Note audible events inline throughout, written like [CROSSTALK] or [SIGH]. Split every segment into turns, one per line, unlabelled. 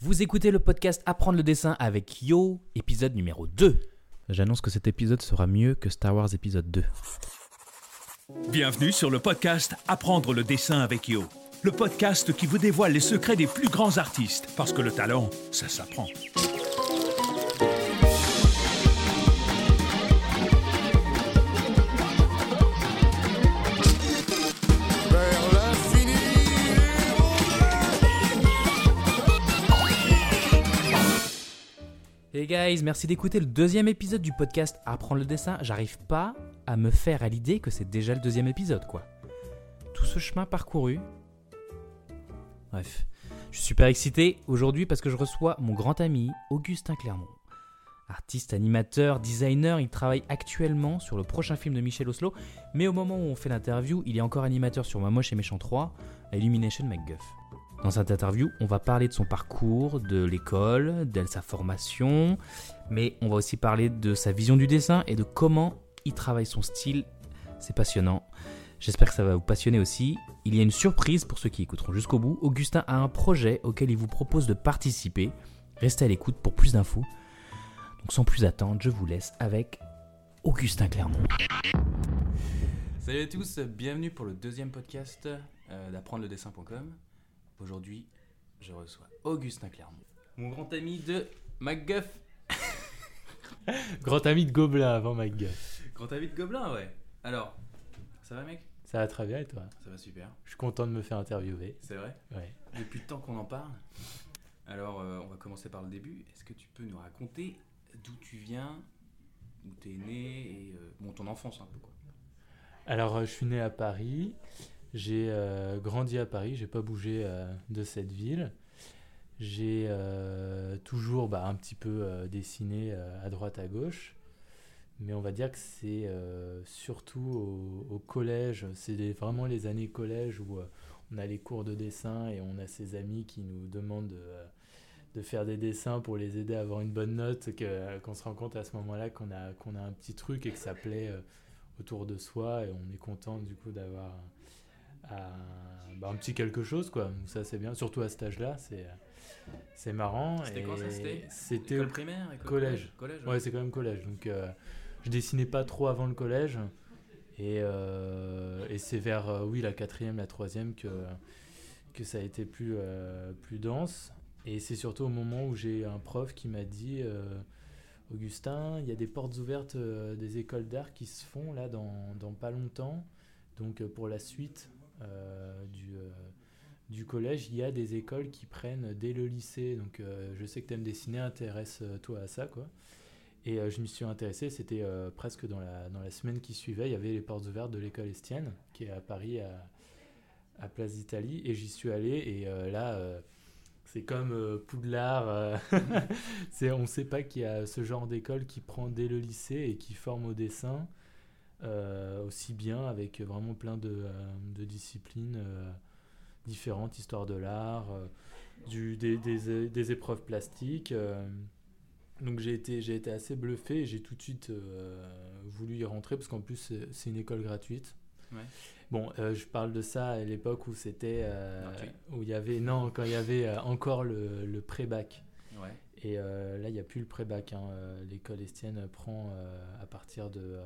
Vous écoutez le podcast Apprendre le dessin avec Yo, épisode numéro 2. J'annonce que cet épisode sera mieux que Star Wars épisode 2.
Bienvenue sur le podcast Apprendre le dessin avec Yo. Le podcast qui vous dévoile les secrets des plus grands artistes. Parce que le talent, ça s'apprend.
Hey guys, merci d'écouter le deuxième épisode du podcast Apprendre le dessin. J'arrive pas à me faire à l'idée que c'est déjà le deuxième épisode, quoi. Tout ce chemin parcouru. Bref, je suis super excité aujourd'hui parce que je reçois mon grand ami Augustin Clermont. Artiste, animateur, designer, il travaille actuellement sur le prochain film de Michel Oslo, mais au moment où on fait l'interview, il est encore animateur sur Ma Moche et Méchant 3, à Illumination MacGuff. Dans cette interview, on va parler de son parcours, de l'école, de sa formation, mais on va aussi parler de sa vision du dessin et de comment il travaille son style. C'est passionnant. J'espère que ça va vous passionner aussi. Il y a une surprise pour ceux qui écouteront jusqu'au bout. Augustin a un projet auquel il vous propose de participer. Restez à l'écoute pour plus d'infos. Donc sans plus attendre, je vous laisse avec Augustin Clermont. Salut à tous, bienvenue pour le deuxième podcast euh, d'apprendre le dessin.com. Aujourd'hui, je reçois Augustin Clermont, mon grand ami de MacGuff. [LAUGHS]
Grand ami de Gobelin avant McGuff.
Grand ami de Gobelin, ouais. Alors, ça va mec?
Ça va très bien et toi?
Ça va super.
Je suis content de me faire interviewer.
C'est vrai?
Ouais.
Depuis le temps qu'on en parle. Alors, euh, on va commencer par le début. Est-ce que tu peux nous raconter d'où tu viens, où t'es né et euh, bon ton enfance un peu quoi?
Alors, euh, je suis né à Paris. J'ai euh, grandi à Paris. J'ai pas bougé euh, de cette ville. J'ai euh, toujours bah, un petit peu dessiné à droite à gauche. Mais on va dire que c'est surtout au, collège, c'est vraiment les années collège où on a les cours de dessin et on a ses amis qui nous demandent de, faire des dessins pour les aider à avoir une bonne note, qu'on se rend compte à ce moment-là qu'on a, qu'on a un petit truc et que ça plaît autour de soi et on est content du coup d'avoir un, bah, un petit quelque chose quoi. Ça c'est bien, surtout à cet âge-là, c'est, c'est marrant.
C'était quand ça c'était École primaire, école
collège.
collège.
Ouais, c'est quand même collège. Donc, euh, je dessinais pas trop avant le collège. Et, euh, et c'est vers, euh, oui, la quatrième, la troisième que, que ça a été plus, plus dense. Et c'est surtout au moment où j'ai un prof qui m'a dit Augustin, il y a des portes ouvertes des écoles d'art qui se font là dans, dans pas longtemps. Donc, pour la suite du. euh, du collège, il y a des écoles qui prennent dès le lycée. Donc, euh, je sais que tu aimes dessiner, intéresse-toi à ça, quoi. Et euh, je m'y suis intéressé, c'était euh, presque dans la, dans la semaine qui suivait, il y avait les portes ouvertes de l'école Estienne, qui est à Paris, à, à Place d'Italie, et j'y suis allé, et euh, là, euh, c'est comme euh, Poudlard, euh, [LAUGHS] on ne sait pas qu'il y a ce genre d'école qui prend dès le lycée et qui forme au dessin, euh, aussi bien, avec vraiment plein de, euh, de disciplines euh, différentes, histoire de l'art, euh, du, des, des, des épreuves plastiques. euh, donc j'ai été, j'ai été assez bluffé et j'ai tout de suite euh, voulu y rentrer parce qu'en plus c'est une école gratuite.
Ouais.
Bon, euh, je parle de ça à l'époque où c'était euh, où il y avait non quand il y avait euh, encore le, le pré-bac
Ouais.
et euh, là il n'y a plus le pré-bac. hein. Euh, L'école Estienne prend euh, à partir de euh,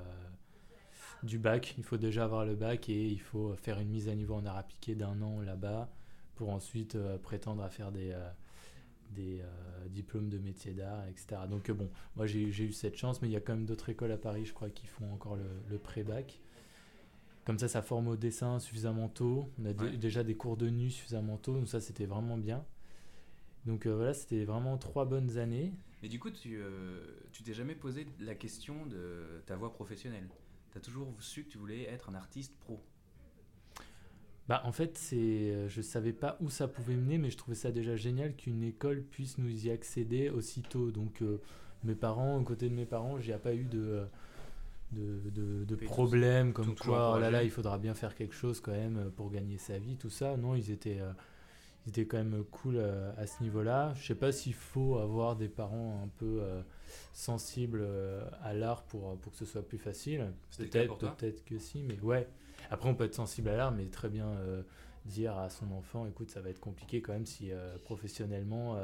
du bac. Il faut déjà avoir le bac et il faut faire une mise à niveau en art appliqué d'un an là-bas pour ensuite euh, prétendre à faire des euh, des euh, diplômes de métier d'art, etc. Donc bon, moi j'ai eu cette chance, mais il y a quand même d'autres écoles à Paris, je crois, qui font encore le, le pré-bac. Comme ça, ça forme au dessin suffisamment tôt. On a
Ouais.
déjà des cours de nu suffisamment tôt, donc ça c'était vraiment bien. Donc voilà, c'était vraiment trois bonnes années.
Mais du coup, tu tu t'es jamais posé la question de ta voie professionnelle? T'as toujours su que tu voulais être un artiste pro.
Bah, en fait, c'est, euh, je savais pas où ça pouvait mener, mais je trouvais ça déjà génial qu'une école puisse nous y accéder aussitôt. Donc, euh, mes parents, aux côtés de mes parents, il n'y a pas eu de, de, de, de
t'ont-
problème comme
toujours
quoi, oh là là, il faudra bien faire quelque chose quand même euh, pour gagner sa vie, tout ça. Non, ils étaient, euh, ils étaient quand même cool euh, à ce niveau-là. Je sais pas s'il faut avoir des parents un peu euh, sensibles euh, à l'art pour, pour que ce soit plus facile. Peut-être, peut-être que si, mais ouais. Après, on peut être sensible à l'art, mais très bien dire à son enfant, écoute, ça va être compliqué quand même si professionnellement,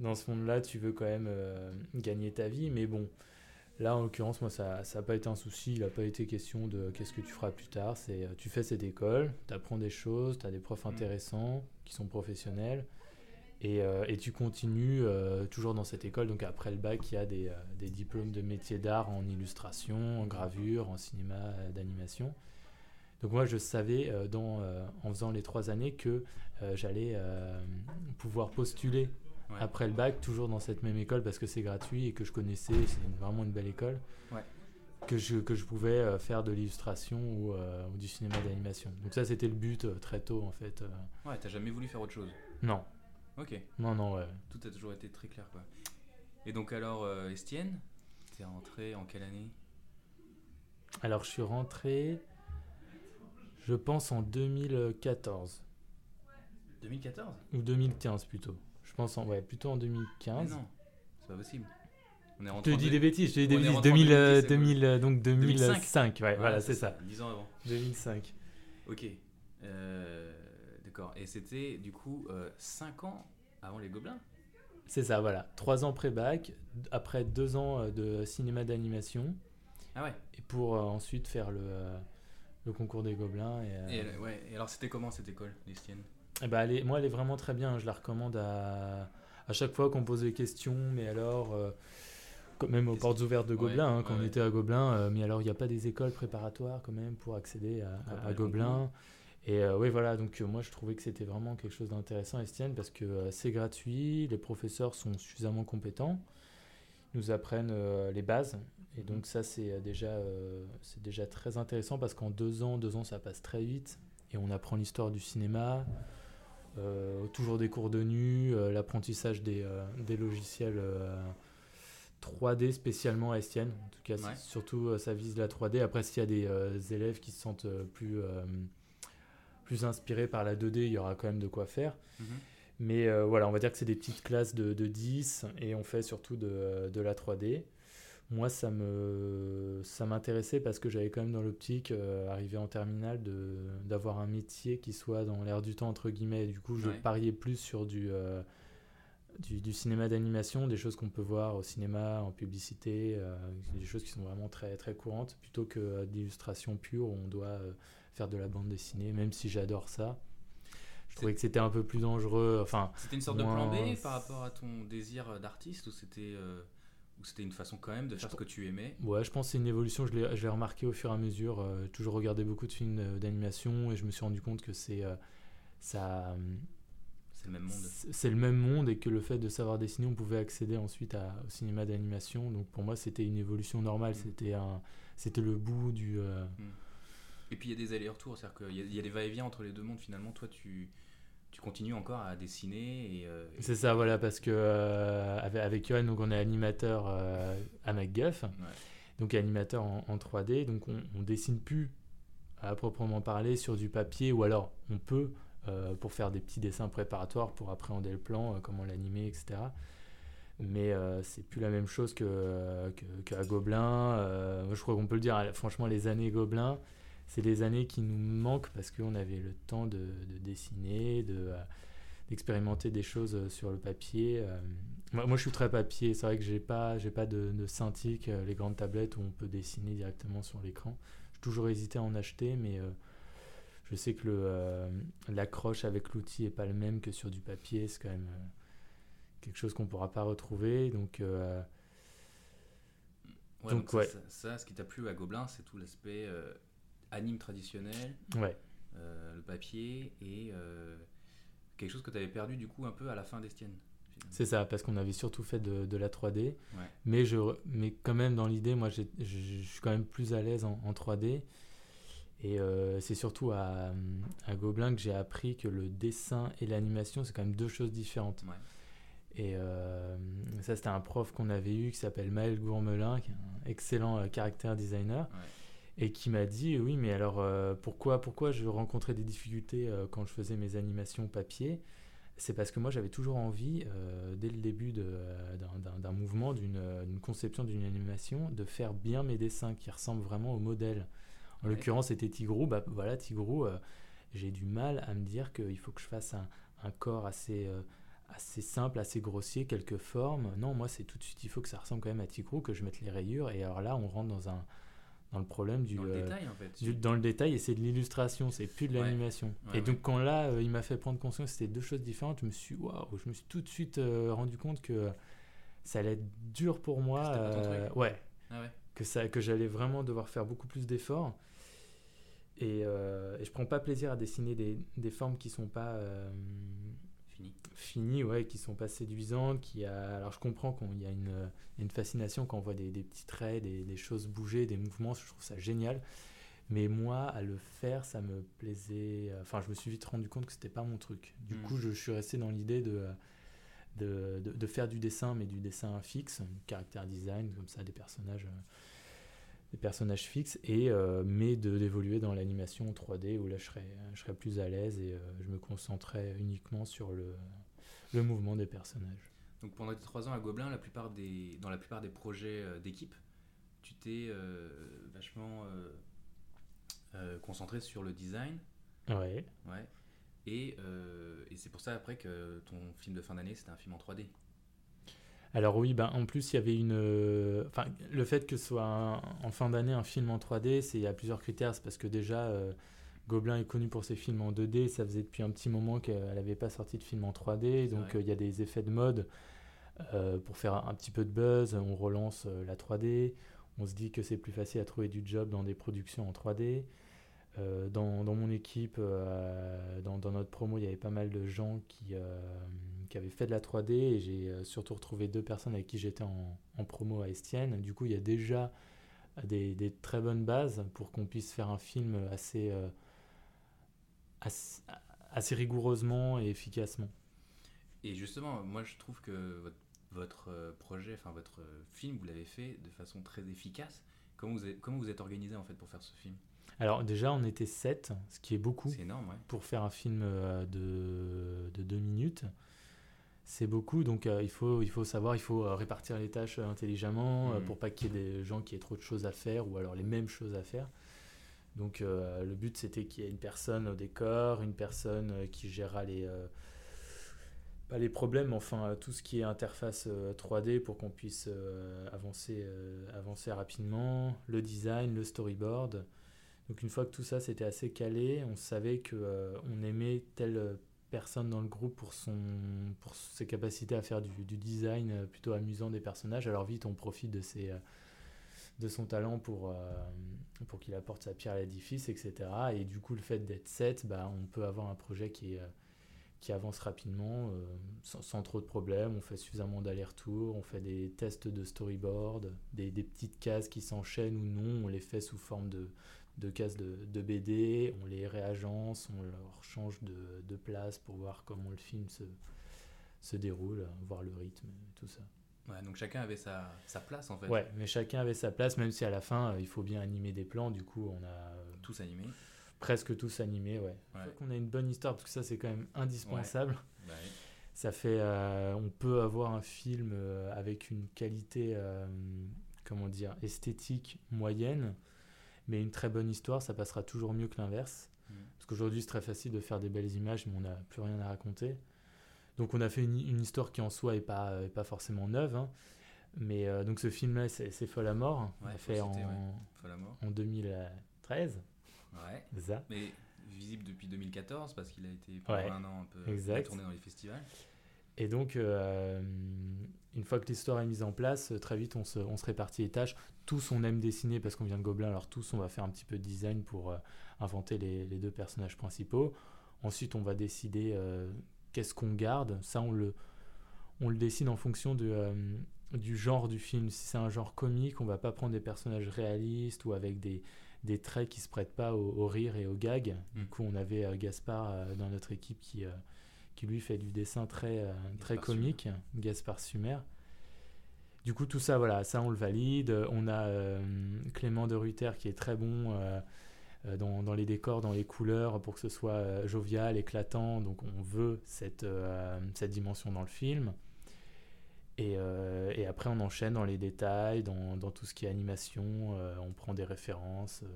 dans ce monde-là, tu veux quand même gagner ta vie. Mais bon, là, en l'occurrence, moi, ça n'a pas été un souci. Il n'a pas été question de qu'est-ce que tu feras plus tard. C'est tu fais cette école, tu apprends des choses, tu as des profs intéressants qui sont professionnels. Et, euh, et tu continues euh, toujours dans cette école. Donc après le bac, il y a des, euh, des diplômes de métier d'art en illustration, en gravure, en cinéma, euh, d'animation. Donc moi, je savais euh, dans, euh, en faisant les trois années que euh, j'allais euh, pouvoir postuler
Ouais.
après le bac, toujours dans cette même école parce que c'est gratuit et que je connaissais, c'est vraiment une belle école.
Ouais.
Que je, que je pouvais euh, faire de l'illustration ou, euh, ou du cinéma d'animation. Donc ça, c'était le but euh, très tôt en fait.
Ouais, t'as jamais voulu faire autre chose?
Non,
Ok,
non, non, ouais.
tout a toujours été très clair quoi. Et donc alors, Estienne, t'es rentré en quelle année?
Alors, je suis rentré, je pense, en 2014.
2014
Ou 2015 plutôt. Pense, en, ouais, plutôt en
Mais
2015.
non, c'est pas possible. On est
Je te dis des bêtises, je te dis des
on
bêtises.
rentré en
2000, euh,
2010, c'est
2000, euh, donc
2005.
2005, ouais, voilà, c'est ça.
10 ans avant.
2005.
Ok. Euh, D'accord. Et c'était du coup 5 ans avant les Gobelins?
C'est ça, voilà. Trois ans pré-bac, après deux ans euh, de cinéma d'animation,
Ah ouais.
et pour euh, ensuite faire le, euh, le concours des Gobelins. Et, euh,
Et, ouais. Et alors c'était comment cette école, l'Estienne
Eh ben, elle est- moi, elle est vraiment très bien. Je la recommande à, à chaque fois qu'on pose des questions. Mais alors, euh, même aux portes ouvertes de
Ouais,
Gobelin, hein, quand
ouais,
on était à Gobelin. euh, mais alors, il n'y a pas des écoles préparatoires quand même pour accéder à, à-
Préparer
à
le
Gobelin. Et euh, oui, voilà. Donc, euh, moi, je trouvais que c'était vraiment quelque chose d'intéressant, Estienne, parce que euh, c'est gratuit. Les professeurs sont suffisamment compétents. Ils nous apprennent les bases. Et donc, ça, c'est déjà, c'est déjà très intéressant parce qu'en deux ans, deux ans, ça passe très vite. Et on apprend l'histoire du cinéma. Euh, toujours des cours de nu, euh, l'apprentissage des, euh, des logiciels euh, 3D spécialement à Estienne. En tout cas,
Ouais.
surtout ça vise la 3D. Après, s'il y a des élèves qui se sentent plus, plus inspirés par la 2D, il y aura quand même de quoi faire.
Mhm.
Mais euh, voilà, on va dire que c'est des petites classes de, de 10 et on fait surtout de, de la 3D. Moi, ça me ça m'intéressait parce que j'avais quand même dans l'optique, euh, arrivé en terminale, de d'avoir un métier qui soit dans l'air du temps, entre guillemets. Et du coup, je
Ouais.
pariais plus sur du, euh, du, du cinéma d'animation, des choses qu'on peut voir au cinéma, en publicité, euh, des choses qui sont vraiment très, très courantes, plutôt que d'illustration pure où on doit faire de la bande dessinée, même si j'adore ça. Je trouvais que c'était un peu plus dangereux. Enfin,
C'était une sorte de plan B par rapport à ton désir d'artiste ou c'était ou c'était une façon quand même de faire ce que tu aimais
Ouais, je pense que c'est une évolution, je l'ai remarqué au fur et à mesure. euh, J'ai toujours regardé beaucoup de films euh, d'animation et je me suis rendu compte que c'est euh, ça,
C'est le même monde.
c'est le même monde et que le fait de savoir dessiner, on pouvait accéder ensuite à- au cinéma d'animation. Donc pour moi, c'était une évolution normale.
Mm.
C'était le bout du. euh,
Et puis il y a des allers-retours, c'est-à-dire qu'il y, y a des va-et-vient entre les deux mondes. Finalement, toi, tu, tu continues encore à dessiner et, euh, et-
C'est ça, voilà, parce que euh, avec, avec Johan, donc on est animateur euh, à MacGuff,
Ouais.
donc animateur en, en 3D, donc on, on dessine plus à proprement parler sur du papier, ou alors on peut euh, pour faire des petits dessins préparatoires pour appréhender le plan, comment l'animer, etc. Mais c'est plus la même chose que, que, qu'à Gobelin. Je crois qu'on peut le dire, hein, franchement, les années Gobelin, c'est des années qui nous manquent parce qu'on avait le temps de, de dessiner, de, euh, d'expérimenter des choses euh, sur le papier. euh. moi, moi, je suis très papier. C'est vrai que j'ai pas, j'ai pas de, de euh, les grandes tablettes où on peut dessiner directement sur l'écran. J'ai toujours hésité à en acheter, mais euh, je sais que le, euh, l'accroche avec l'outil est pas le même que sur du papier. C'est quand même euh, quelque chose qu'on pourra pas retrouver. Donc,
Ouais,
Donc,
donc ça-
ouais.
ça, ça, ce qui t'a plu à Gobelin, c'est tout l'aspect anime traditionnel,
ouais.
euh, le papier et euh, quelque chose que tu avais perdu du coup un peu à la fin d'Estienne.
C'est ça, parce qu'on avait surtout fait de, de la 3D.
Ouais.
Mais, je, mais quand même, dans l'idée, moi, je je suis quand même plus à l'aise en, en 3D. Et euh, c'est surtout à, à Gobelin que j'ai appris que le dessin et l'animation, c'est quand même deux choses différentes.
Ouais.
Et euh, ça, c'était un prof qu'on avait eu qui s'appelle Maël Gourmelin, qui est un excellent euh, caractère designer,
Ouais.
Et qui m'a dit Oui, mais alors euh, pourquoi, pourquoi je rencontrais des difficultés euh, quand je faisais mes animations papier? C'est parce que moi, j'avais toujours envie, euh, dès le début d'un- mouvement, d'une conception d'une animation, de faire bien mes dessins qui ressemblent vraiment au modèle. En
Ouais.
l'occurrence, c'était Tigrou. Bah, voilà, Tigrou. j'ai du mal à me dire qu'il faut que je fasse un, un corps assez, assez simple, assez grossier, quelques formes. Non, moi, c'est tout de suite, il faut que ça ressemble quand même à Tigrou, que je mette les rayures. Et alors là, on rentre dans, un, dans le problème du,
Dans le
euh,
détail, en fait.
du- dans le détail et c'est de l'illustration, c'est plus de l'animation.
Ouais,
et donc
ouais.
quand là, euh, il m'a fait prendre conscience que c'était deux choses différentes, je me suis waouh, je me suis tout de suite euh, rendu compte que ça allait être dur pour moi.
Truc.
ouais,
Ah
que ça, que j'allais vraiment devoir faire beaucoup plus d'efforts. Et, et je prends pas plaisir à dessiner des, des formes qui sont pas. Finies, ouais, qui sont pas séduisantes. Qui a... Alors je comprends qu'il y a une, une fascination quand on voit des, des petits traits, des, des choses bouger, des mouvements. Je trouve ça génial. Mais moi, à le faire, ça me plaisait. Enfin, je me suis vite rendu compte que c'était pas mon truc. Du
Mm.
coup, je, suis resté dans l'idée de, de, de, de faire du dessin, mais du dessin fixe, caractère design, comme ça, des personnages, des personnages fixes, et euh, mais de d'évoluer dans l'animation 3D où là, je serais, je serais plus à l'aise et euh, je me concentrais uniquement sur le, le mouvement des personnages.
Donc pendant tes trois ans à Gobelin, la plupart des, dans la plupart des projets euh, d'équipe, tu t'es euh, vachement euh, euh, concentré sur le design.
Ouais.
Ouais. Et, et c'est pour ça après que ton film de fin d'année, c'était un film en 3D.
Alors oui, ben, en plus il y avait une... Enfin, le fait que ce soit un- en fin d'année un film en 3D, c'est il y a plusieurs critères. C'est parce que déjà, Gobelin est connu pour ses films en 2D. Ça faisait depuis un petit moment qu'elle n'avait pas sorti de film en 3D. Donc euh, il y a des effets de mode euh, pour faire un, petit peu de buzz. On relance euh, la 3D. On se dit que c'est plus facile à trouver du job dans des productions en 3D. Euh, dans, dans mon équipe, dans, dans notre promo, il y avait pas mal de gens qui, qui avaient fait de la 3D et j'ai surtout retrouvé deux personnes avec qui j'étais en, en promo à Estienne. Du coup, il y a déjà des, des très bonnes bases pour qu'on puisse faire un film assez, assez, assez rigoureusement et efficacement.
Et justement, moi je trouve que votre, votre, euh, projet, enfin votre euh, film, vous l'avez fait de façon très efficace. Comment vous êtes, comment vous êtes organisé en fait pour faire ce film?
Alors déjà, on était sept, ce qui est beaucoup.
C'est énorme, ouais.
pour faire un film euh, de, de deux minutes. C'est beaucoup, donc euh, il, faut, il faut savoir, il faut répartir les tâches intelligemment euh,
Mhm.
pour pas qu'il y ait des gens qui aient trop de choses à faire ou alors les mêmes choses à faire. Donc euh, le but c'était qu'il y ait une personne au décor, une personne euh, qui gérera les... euh, pas les problèmes, enfin tout ce qui est interface euh, 3D pour qu'on puisse avancer, avancer rapidement, le design, le storyboard. Donc une fois que tout ça c'était assez calé, on savait que on aimait telle personne dans le groupe pour son pour ses capacités à faire du, design plutôt amusant des personnages. Alors vite on profite de euh, de son talent pour euh, pour qu'il apporte sa pierre à l'édifice, etc. Et du coup le fait d'être 7, bah, on peut avoir un projet qui euh, avance rapidement, euh, sans, trop de problèmes. On fait suffisamment d'allers-retours, on fait des tests de storyboard, des, petites cases qui s'enchaînent ou non, on les fait sous forme de, de cases de, de BD, on les réagence, on leur change de, de place pour voir comment le film se, se déroule, voir le rythme, tout ça.
Ouais, donc chacun avait sa, sa place en fait.
Ouais, mais chacun avait sa place, même si à la fin, euh, il faut bien animer des plans, du coup, on a euh,
Tous animés.
presque tous animé, ouais.
Ouais.
Faut qu'on a une bonne histoire, parce que ça, c'est quand même indispensable.
Bah.
Ça fait, euh, on peut avoir un film avec une qualité, euh, comment dire, esthétique moyenne, mais une très bonne histoire, ça passera toujours mieux que l'inverse.
Mm.
Parce qu'aujourd'hui, c'est très facile de faire des belles images, mais on n'a plus rien à raconter. Donc, on a fait une, une histoire qui en soi est pas, est pas forcément neuve. hein. Mais euh, donc, ce film-là, c'est c'est Folle à mort.
Ouais, faut
fait en,
citer, ouais. Folle à mort.
en 2013.
Ouais.
c'est ça.
Mais visible depuis 2014 parce qu'il a été
Ouais,
pendant un an un peu
exact.
tourné dans les festivals.
Et donc, euh, une fois que l'histoire est mise en place, très vite, on se, on se répartit les tâches. Tous, on aime dessiner parce qu'on vient de Gobelin, alors tous, on va faire un petit peu de design pour euh, inventer les, les deux personnages principaux. Ensuite, on va décider qu'est-ce qu'on garde. Ça, on le, on le décide en fonction de, euh, du genre du film. Si c'est un genre comique, on va pas prendre des personnages réalistes ou avec des, des traits qui se prêtent pas au, au rire et au gag.
Mm.
Du coup, on avait euh, Gaspard euh, dans notre équipe qui, qui lui fait du dessin très, très
Gaspard
comique, Gaspard Sumer. Du coup, tout ça, voilà, ça on le valide. On a Clément de Ruther qui est très bon dans, dans les décors, dans les couleurs, pour que ce soit euh, jovial, éclatant. Donc on veut cette, euh, cette dimension dans le film. Et, euh, après, on enchaîne dans les détails, dans, tout ce qui est animation. euh, on prend des références. euh,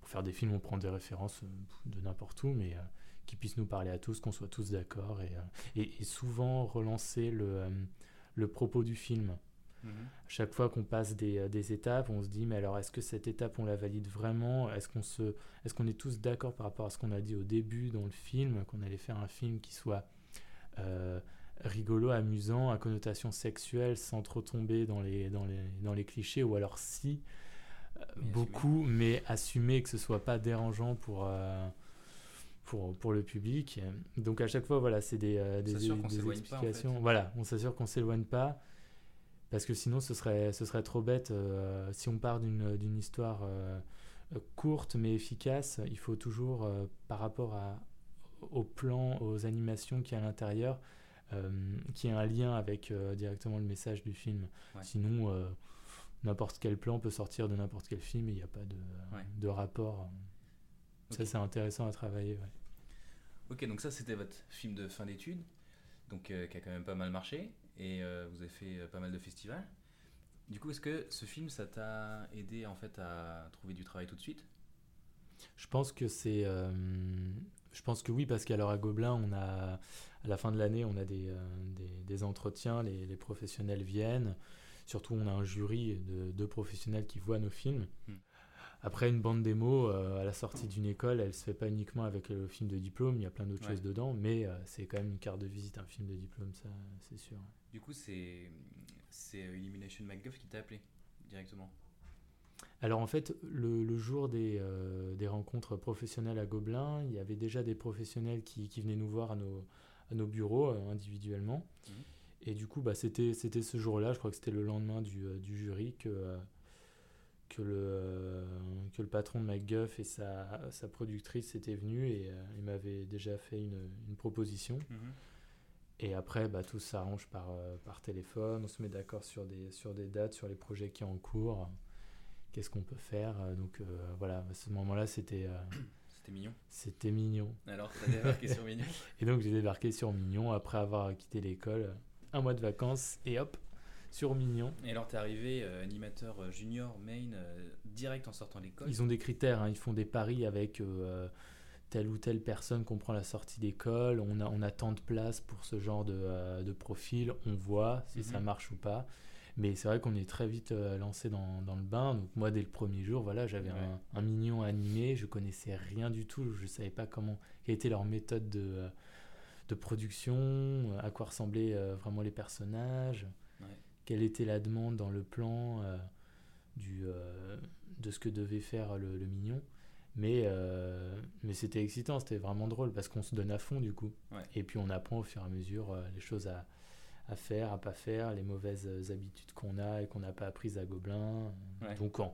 pour faire des films, on prend des références euh, de n'importe où, mais euh, qui puissent nous parler à tous, qu'on soit tous d'accord, et, euh, souvent relancer euh, le propos du film.
Mhm.
Chaque fois qu'on passe des, euh, des étapes, on se dit, mais alors est-ce que cette étape, on la valide vraiment? Est-ce qu'on se, est qu'on est tous d'accord par rapport à ce qu'on a dit au début dans le film, qu'on allait faire un film qui soit euh, rigolo, amusant, à connotation sexuelle, sans trop tomber dans les, dans les, dans les clichés, ou alors si, euh, beaucoup, mais assumé que ce soit pas dérangeant pour... euh, pour, pour le public. Donc à chaque fois, voilà, c'est des, euh, des,
s'assure qu'on
des
s'éloigne pas, en fait.
explications. Voilà, on s'assure qu'on s'éloigne pas. Parce que sinon, ce serait, ce serait trop bête. euh, si on part d'une d'une histoire euh, courte mais efficace, il faut toujours, euh, par rapport à, au plan, aux animations qu'il y a à l'intérieur, qu'il y ait un lien avec directement le message du film.
Ouais.
Sinon, n'importe quel plan peut sortir de n'importe quel film et il n'y a pas de,
Ouais.
de rapport. Ça,
Ok.
c'est intéressant à travailler. ouais.
Ok, donc ça c'était votre film de fin d'études, donc qui a quand même pas mal marché, et euh, vous avez fait euh, pas mal de festivals. Du coup, est-ce que ce film, ça t'a aidé en fait à trouver du travail tout de suite?
Je pense que c'est. euh, je pense que oui, parce qu'alors à Gobelin, on a, à la fin de l'année, on a des, euh, des, des entretiens, les, les professionnels viennent. Surtout, on a un jury de, de professionnels qui voient nos films.
Hmm.
Après, une bande démo, euh, à la sortie d'une école, elle se fait pas uniquement avec le film de diplôme, il y a plein d'autres
Ouais.
choses dedans, mais euh, c'est quand même une carte de visite, un film de diplôme, ça, c'est sûr.
Du coup, c'est c'est euh, Illumination MacGuff qui t'a appelé directement.
Alors en fait, le, le jour des, euh, des rencontres professionnelles à Gobelin, il y avait déjà des professionnels qui, qui venaient nous voir à nos, à nos bureaux individuellement.
Mhm.
Et du coup, bah, c'était c'était ce jour-là, je crois que c'était le lendemain du, du jury, que, que, le, euh, que le patron de MacGuff et sa, sa productrice étaient venus et euh, ils m'avaient déjà fait une, une proposition. Et après, bah, tout s'arrange par, euh, par téléphone, on se met d'accord sur des, sur des dates, sur les projets qui sont en cours, qu'est-ce qu'on peut faire. euh, Donc euh, voilà, à ce moment-là, c'était [CLEARS THROAT]
C'était mignon.
c'était mignon.
Alors, t'as débarqué sur [LAUGHS] Mignon
Et donc j'ai débarqué sur Mignon après avoir quitté l'école, un mois de vacances, et hop, sur Mignon.
Et alors, t'es arrivé euh, animateur euh, junior, main, euh, direct en sortant de l'école
Ils ont des critères, hein, ils font des paris avec euh, telle ou telle personne qu'on prend à la sortie d'école, on a, on a tant de place pour ce genre de, de profil, on voit si ça
Mhm.
marche ou pas. Mais c'est vrai qu'on est très vite lancé dans, dans le bain. Donc moi, dès le premier jour, voilà, j'avais
Ouais.
un, un mignon animé, je connaissais rien du tout, je savais pas comment, quelle était leur méthode de, de production, à quoi ressemblaient euh, vraiment les personnages. Quelle était la demande dans le plan euh, du, euh, de ce que devait faire le, le mignon. Mais, euh, mais c'était excitant, c'était vraiment drôle parce qu'on se donne à fond du coup.
Ouais.
Et puis on apprend au fur et à mesure les choses à, à faire, à pas faire, les mauvaises habitudes qu'on a et qu'on n'a pas apprises à Gobelin.
Ouais.
Donc en,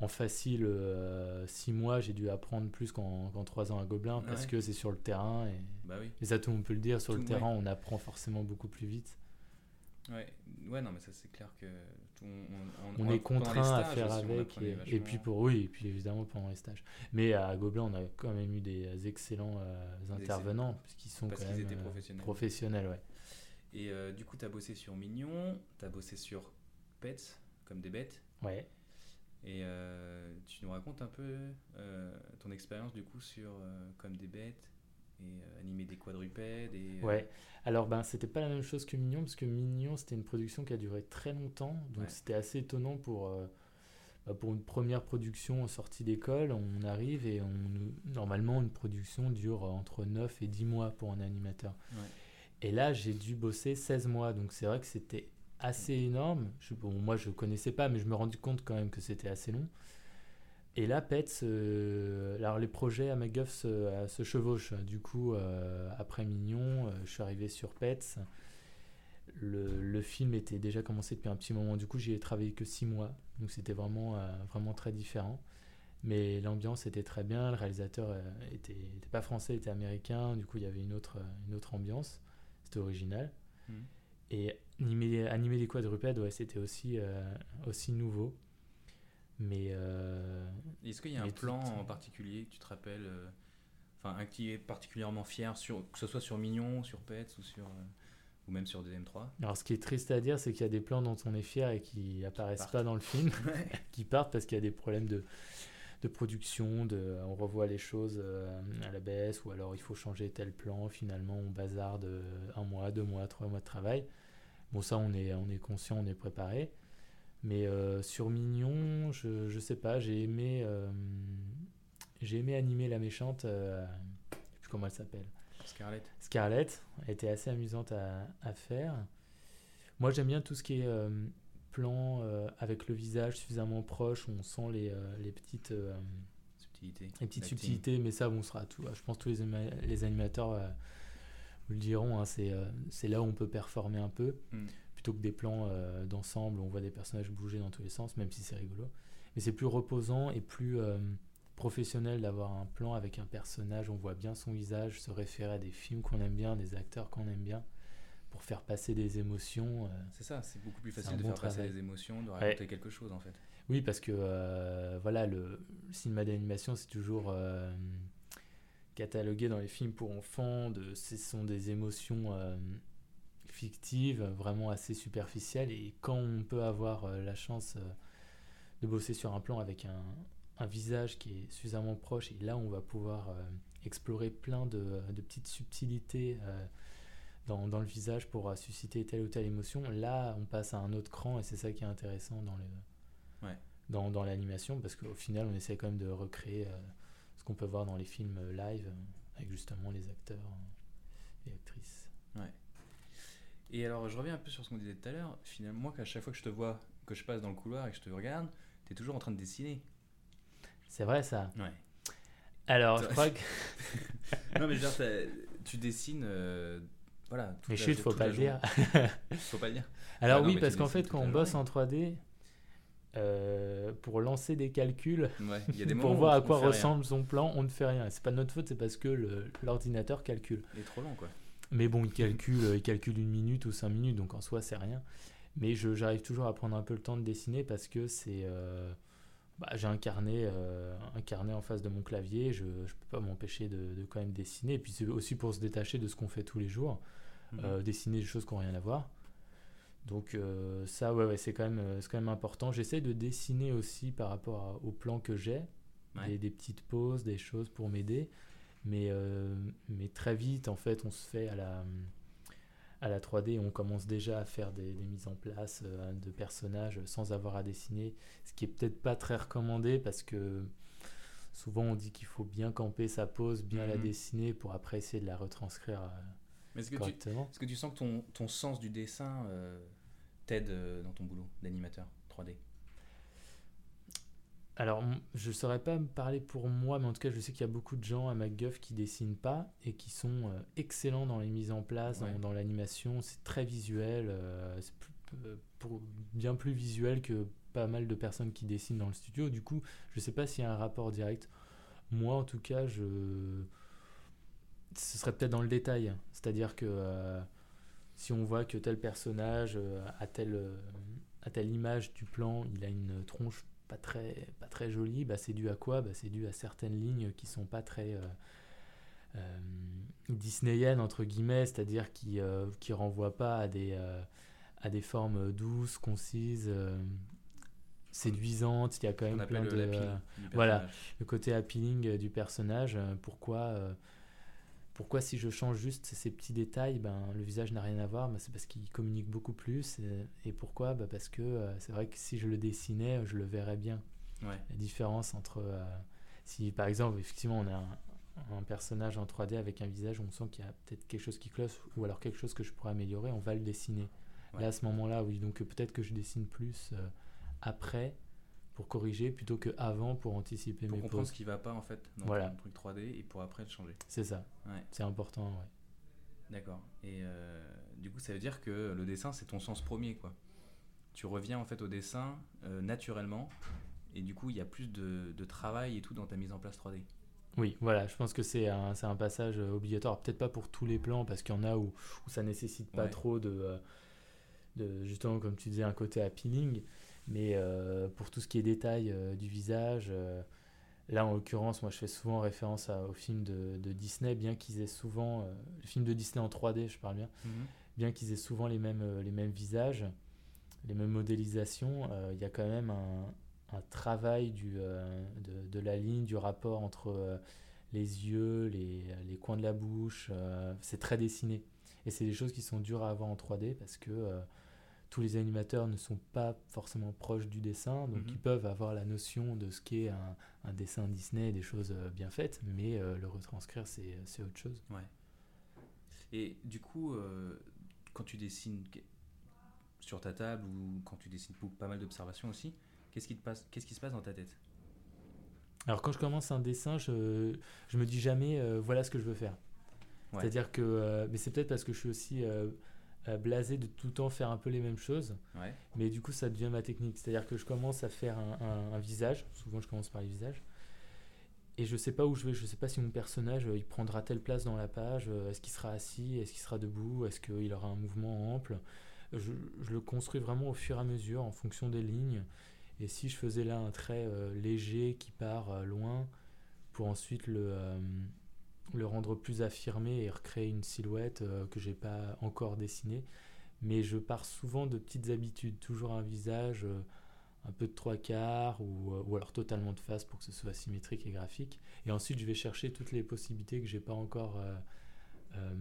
en facile euh, six mois, j'ai dû apprendre plus qu'en trois ans à Gobelin parce
Ouais.
que c'est sur le terrain. Et,
Bah oui.
et ça, tout le monde peut le dire, sur le terrain, on apprend forcément beaucoup plus vite.
Ouais. ouais, non, mais ça, c'est clair que tout, on,
On,
on-
est contraint à faire avec. Et, et puis pour oui, et puis évidemment pendant les stages. Mais à Gobelin, on a quand même eu des excellents euh,
Des
intervenants puisqu'ils sont
Parce
quand
qu'ils
même
étaient
euh,
professionnels.
professionnels, ouais.
Et euh, du coup, tu as bossé sur Mignon, tu as bossé sur Pets, comme des bêtes.
Ouais.
Et euh, tu nous racontes un peu ton expérience du coup sur Comme des bêtes et euh, animer des quadrupèdes. Et, euh,
Ouais. Alors ben c'était pas la même chose que Mignon parce que Mignon c'était une production qui a duré très longtemps donc
Ouais.
c'était assez étonnant pour euh, bah, pour une première production en sortie d'école on arrive et on normalement une production dure entre 9 et 10 mois pour un animateur.
Ouais.
Et là j'ai dû bosser 16 mois donc c'est vrai que c'était assez énorme. Je, bon, moi je connaissais pas mais je me rendais compte quand même que c'était assez long. Et là, Pets, euh, alors les projets à MacGuff se, euh, se chevauchent. Du coup, euh, après Mignon, euh, je suis arrivé sur Pets. Le, le film était déjà commencé depuis un petit moment. Du coup, j'y ai travaillé que six mois. Donc c'était vraiment, vraiment très différent. Mais l'ambiance était très bien. Le réalisateur euh, était, pas français, était américain. Du coup, il y avait une autre, une autre ambiance. C'était original.
Mhm.
Et animer, animer des quadrupèdes, ouais, c'était aussi, aussi nouveau. Mais euh,
Est-ce qu'il y a un plan
tout-
en particulier que tu te rappelles euh, Enfin, un qui est particulièrement fier, sur, que ce soit sur Mignon, sur Pets ou, sur, euh, ou même sur DM3
Alors, ce qui est triste à dire, c'est qu'il y a des plans dont on est fier et qui apparaissent
partent.
pas dans le film, [LAUGHS] [LAUGHS] qui partent parce qu'il y a des problèmes de, de production, de, on revoit les choses euh, à la baisse, ou alors il faut changer tel plan, finalement on bazarde euh, un mois, deux mois, trois mois de travail. Bon ça on est, on est conscient, on est préparé. Mais euh, sur Mignon, je, je sais pas, j'ai aimé, euh, j'ai aimé animer la méchante, euh, je sais plus comment elle s'appelle.
Scarlett.
Scarlett elle était assez amusante à, à faire. Moi, j'aime bien tout ce qui est euh, plan avec le visage suffisamment proche, où on sent les, les petites, euh,
Subtilité.
les petites subtilités, mais ça, bon, sera tout. Je pense que tous les, les animateurs vous le diront, hein, c'est c'est là où on peut performer un peu,
Mm.
Plutôt que des plans euh, d'ensemble où on voit des personnages bouger dans tous les sens, même si c'est rigolo. Mais c'est plus reposant et plus euh, professionnel d'avoir un plan avec un personnage, on voit bien son visage, se référer à des films qu'on aime bien, des acteurs qu'on aime bien, pour faire passer des émotions. euh.
C'est ça, c'est beaucoup plus facile de
bon
faire passer les émotions, de
Ouais.
raconter quelque chose en fait.
Oui, parce que voilà, le, le cinéma d'animation, c'est toujours catalogué dans les films pour enfants. De, ce sont des émotions fictives, vraiment assez superficielles. Et quand on peut avoir euh, la chance euh, de bosser sur un plan avec un, un visage qui est suffisamment proche, et là, on va pouvoir euh, explorer plein de, de petites subtilités. dans, dans le visage pour susciter telle ou telle émotion, là on passe à un autre cran et c'est ça qui est intéressant dans le, dans, dans l'animation parce qu'au final on essaie quand même de recréer ce qu'on peut voir dans les films live avec justement les acteurs et actrices.
Et alors, je reviens un peu sur ce qu'on disait tout à l'heure. Finalement, moi, qu'à chaque fois que je te vois, que je passe dans le couloir et que je te regarde, t'es toujours en train de dessiner.
C'est vrai ça
Ouais.
Alors je crois [LAUGHS] que... [LAUGHS]
non, mais je veux dire, tu dessines. euh, voilà.
chut,
jour-
faut pas le dire. [LAUGHS]
Faut pas le dire.
Alors
Ah non,
oui parce
tu
qu'en fait quand on bosse en 3D, euh, pour lancer des calculs,
Ouais, il y a des moments
pour voir à quoi
rien.
ressemble son plan, on ne fait rien. C'est pas notre faute, c'est parce que l'ordinateur calcule.
Il est trop long, quoi.
Mais bon, il calcule, euh, il calcule une minute ou cinq minutes, donc en soi, c'est rien. Mais j'arrive toujours à prendre un peu le temps de dessiner parce que c'est. euh, bah, J'ai un carnet, euh, un carnet en face de mon clavier, je ne peux pas m'empêcher de, de quand même dessiner. Et puis c'est aussi pour se détacher de ce qu'on fait tous les jours, euh, dessiner des choses qui n'ont rien à voir. Donc euh, ça, ouais, ouais, c'est quand, même, quand même important. J'essaie de dessiner aussi par rapport à- au plan que j'ai,
Ouais.
des, des petites pauses, des choses pour m'aider. Mais, euh, mais très vite, en fait, on se fait à la, à la 3D, on commence déjà à faire des, des mises en place euh, de personnages sans avoir à dessiner, ce qui est peut-être pas très recommandé parce que souvent on dit qu'il faut bien camper sa pose, bien la
Mhm.
dessiner pour après essayer de la retranscrire euh,
Mais est-ce tu,
correctement.
est-ce que tu sens que ton, ton sens du dessin t'aide dans ton boulot d'animateur 3D
Alors, je ne saurais pas me parler pour moi, mais en tout cas, je sais qu'il y a beaucoup de gens à MacGuff qui dessinent pas et qui sont euh, excellents dans les mises en place, dans-
Ouais.
dans, l'animation. C'est très visuel, euh, c'est euh, bien plus visuel que pas mal de personnes qui dessinent dans le studio. Du coup, je ne sais pas s'il y a un rapport direct. Moi, en tout cas, je... ce serait peut-être dans le détail. C'est-à-dire que si on voit que tel personnage a euh, a telle image du plan, il a une tronche pas très, pas très jolie, bah, c'est dû à quoi? Bah, C'est dû à certaines lignes qui sont pas très euh, euh, disneyennes, entre guillemets, c'est-à-dire qui, euh, qui renvoient pas à des, euh, à des formes douces, concises, séduisantes. Il y a quand même plein de...
le
euh, voilà. le côté appealing du personnage. pourquoi, euh, pourquoi si je change juste ces petits détails, ben, le visage n'a rien à voir ben, C'est parce qu'il communique beaucoup plus. Et, et pourquoi? Ben, Parce que euh, c'est vrai que si je le dessinais, je le verrais bien.
Ouais.
La différence entre... euh, si par exemple, effectivement, on a un, un personnage en 3D avec un visage, on sent qu'il y a peut-être quelque chose qui cloche ou alors quelque chose que je pourrais améliorer, on va le dessiner.
Ouais.
Là, à ce moment-là, oui. Donc peut-être que je dessine plus euh, après pour corriger plutôt que avant pour anticiper
Pour
mes
comprendre
pauses.
ce qui va pas en fait dans
Voilà.
ton truc 3D et pour après le changer.
C'est ça.
Ouais.
C'est important, ouais.
D'accord. Et euh, du coup, ça veut dire que le dessin, c'est ton sens premier, quoi. Tu reviens en fait au dessin euh, naturellement, et du coup, il y a plus de, de travail et tout dans ta mise en place 3D.
Oui, voilà, je pense que c'est un, un passage euh, obligatoire. Peut-être pas pour tous les plans, parce qu'il y en a où, où ça nécessite pas
Ouais.
trop de, de, justement, comme tu disais, un côté appealing. Mais euh, pour tout ce qui est détail euh, du visage, euh, là en l'occurrence, moi je fais souvent référence à- aux films de, de Disney, bien qu'ils aient souvent, les films de Disney en 3D, je parle bien, bien qu'ils aient souvent les mêmes, les mêmes visages, les mêmes modélisations, il y a quand même un, un travail du, euh, de, de la ligne, du rapport entre euh, les yeux, les, les coins de la bouche. euh, c'est très dessiné. Et c'est des choses qui sont dures à avoir en 3D parce que tous les animateurs ne sont pas forcément proches du dessin, donc
Mhm.
ils peuvent avoir la notion de ce qu'est un, un dessin Disney, des choses euh, bien faites, mais euh, le retranscrire, c'est autre chose.
Ouais. Et du coup, euh, quand tu dessines sur ta table ou quand tu dessines pas mal d'observations aussi, qu'est-ce qui, te passe, qu'est-ce qui se passe dans ta tête?
Alors quand je commence un dessin, je, je me dis jamais euh, voilà ce que je veux faire.
Ouais.
C'est-à-dire que, mais c'est peut-être parce que je suis aussi euh, blasé de tout le temps faire un peu les mêmes choses,
Ouais.
mais du coup ça devient ma technique. C'est-à-dire que je commence à faire un, un- un visage, souvent je commence par les visages, et je sais pas où je vais, je sais pas si mon personnage euh, il prendra telle place dans la page, euh, est-ce qu'il sera assis, est-ce qu'il sera debout, est-ce qu'il aura un mouvement ample? Je, je le construis vraiment au fur et à mesure en fonction des lignes. Et si je faisais là un trait léger qui part loin, pour ensuite le, le rendre plus affirmé et recréer une silhouette euh, que j'ai pas encore dessinée. Mais je pars souvent de petites habitudes, toujours un visage euh, un peu de trois quarts ou, euh, ou alors totalement de face pour que ce soit symétrique et graphique. Et ensuite, je vais chercher toutes les possibilités que j'ai pas encore euh,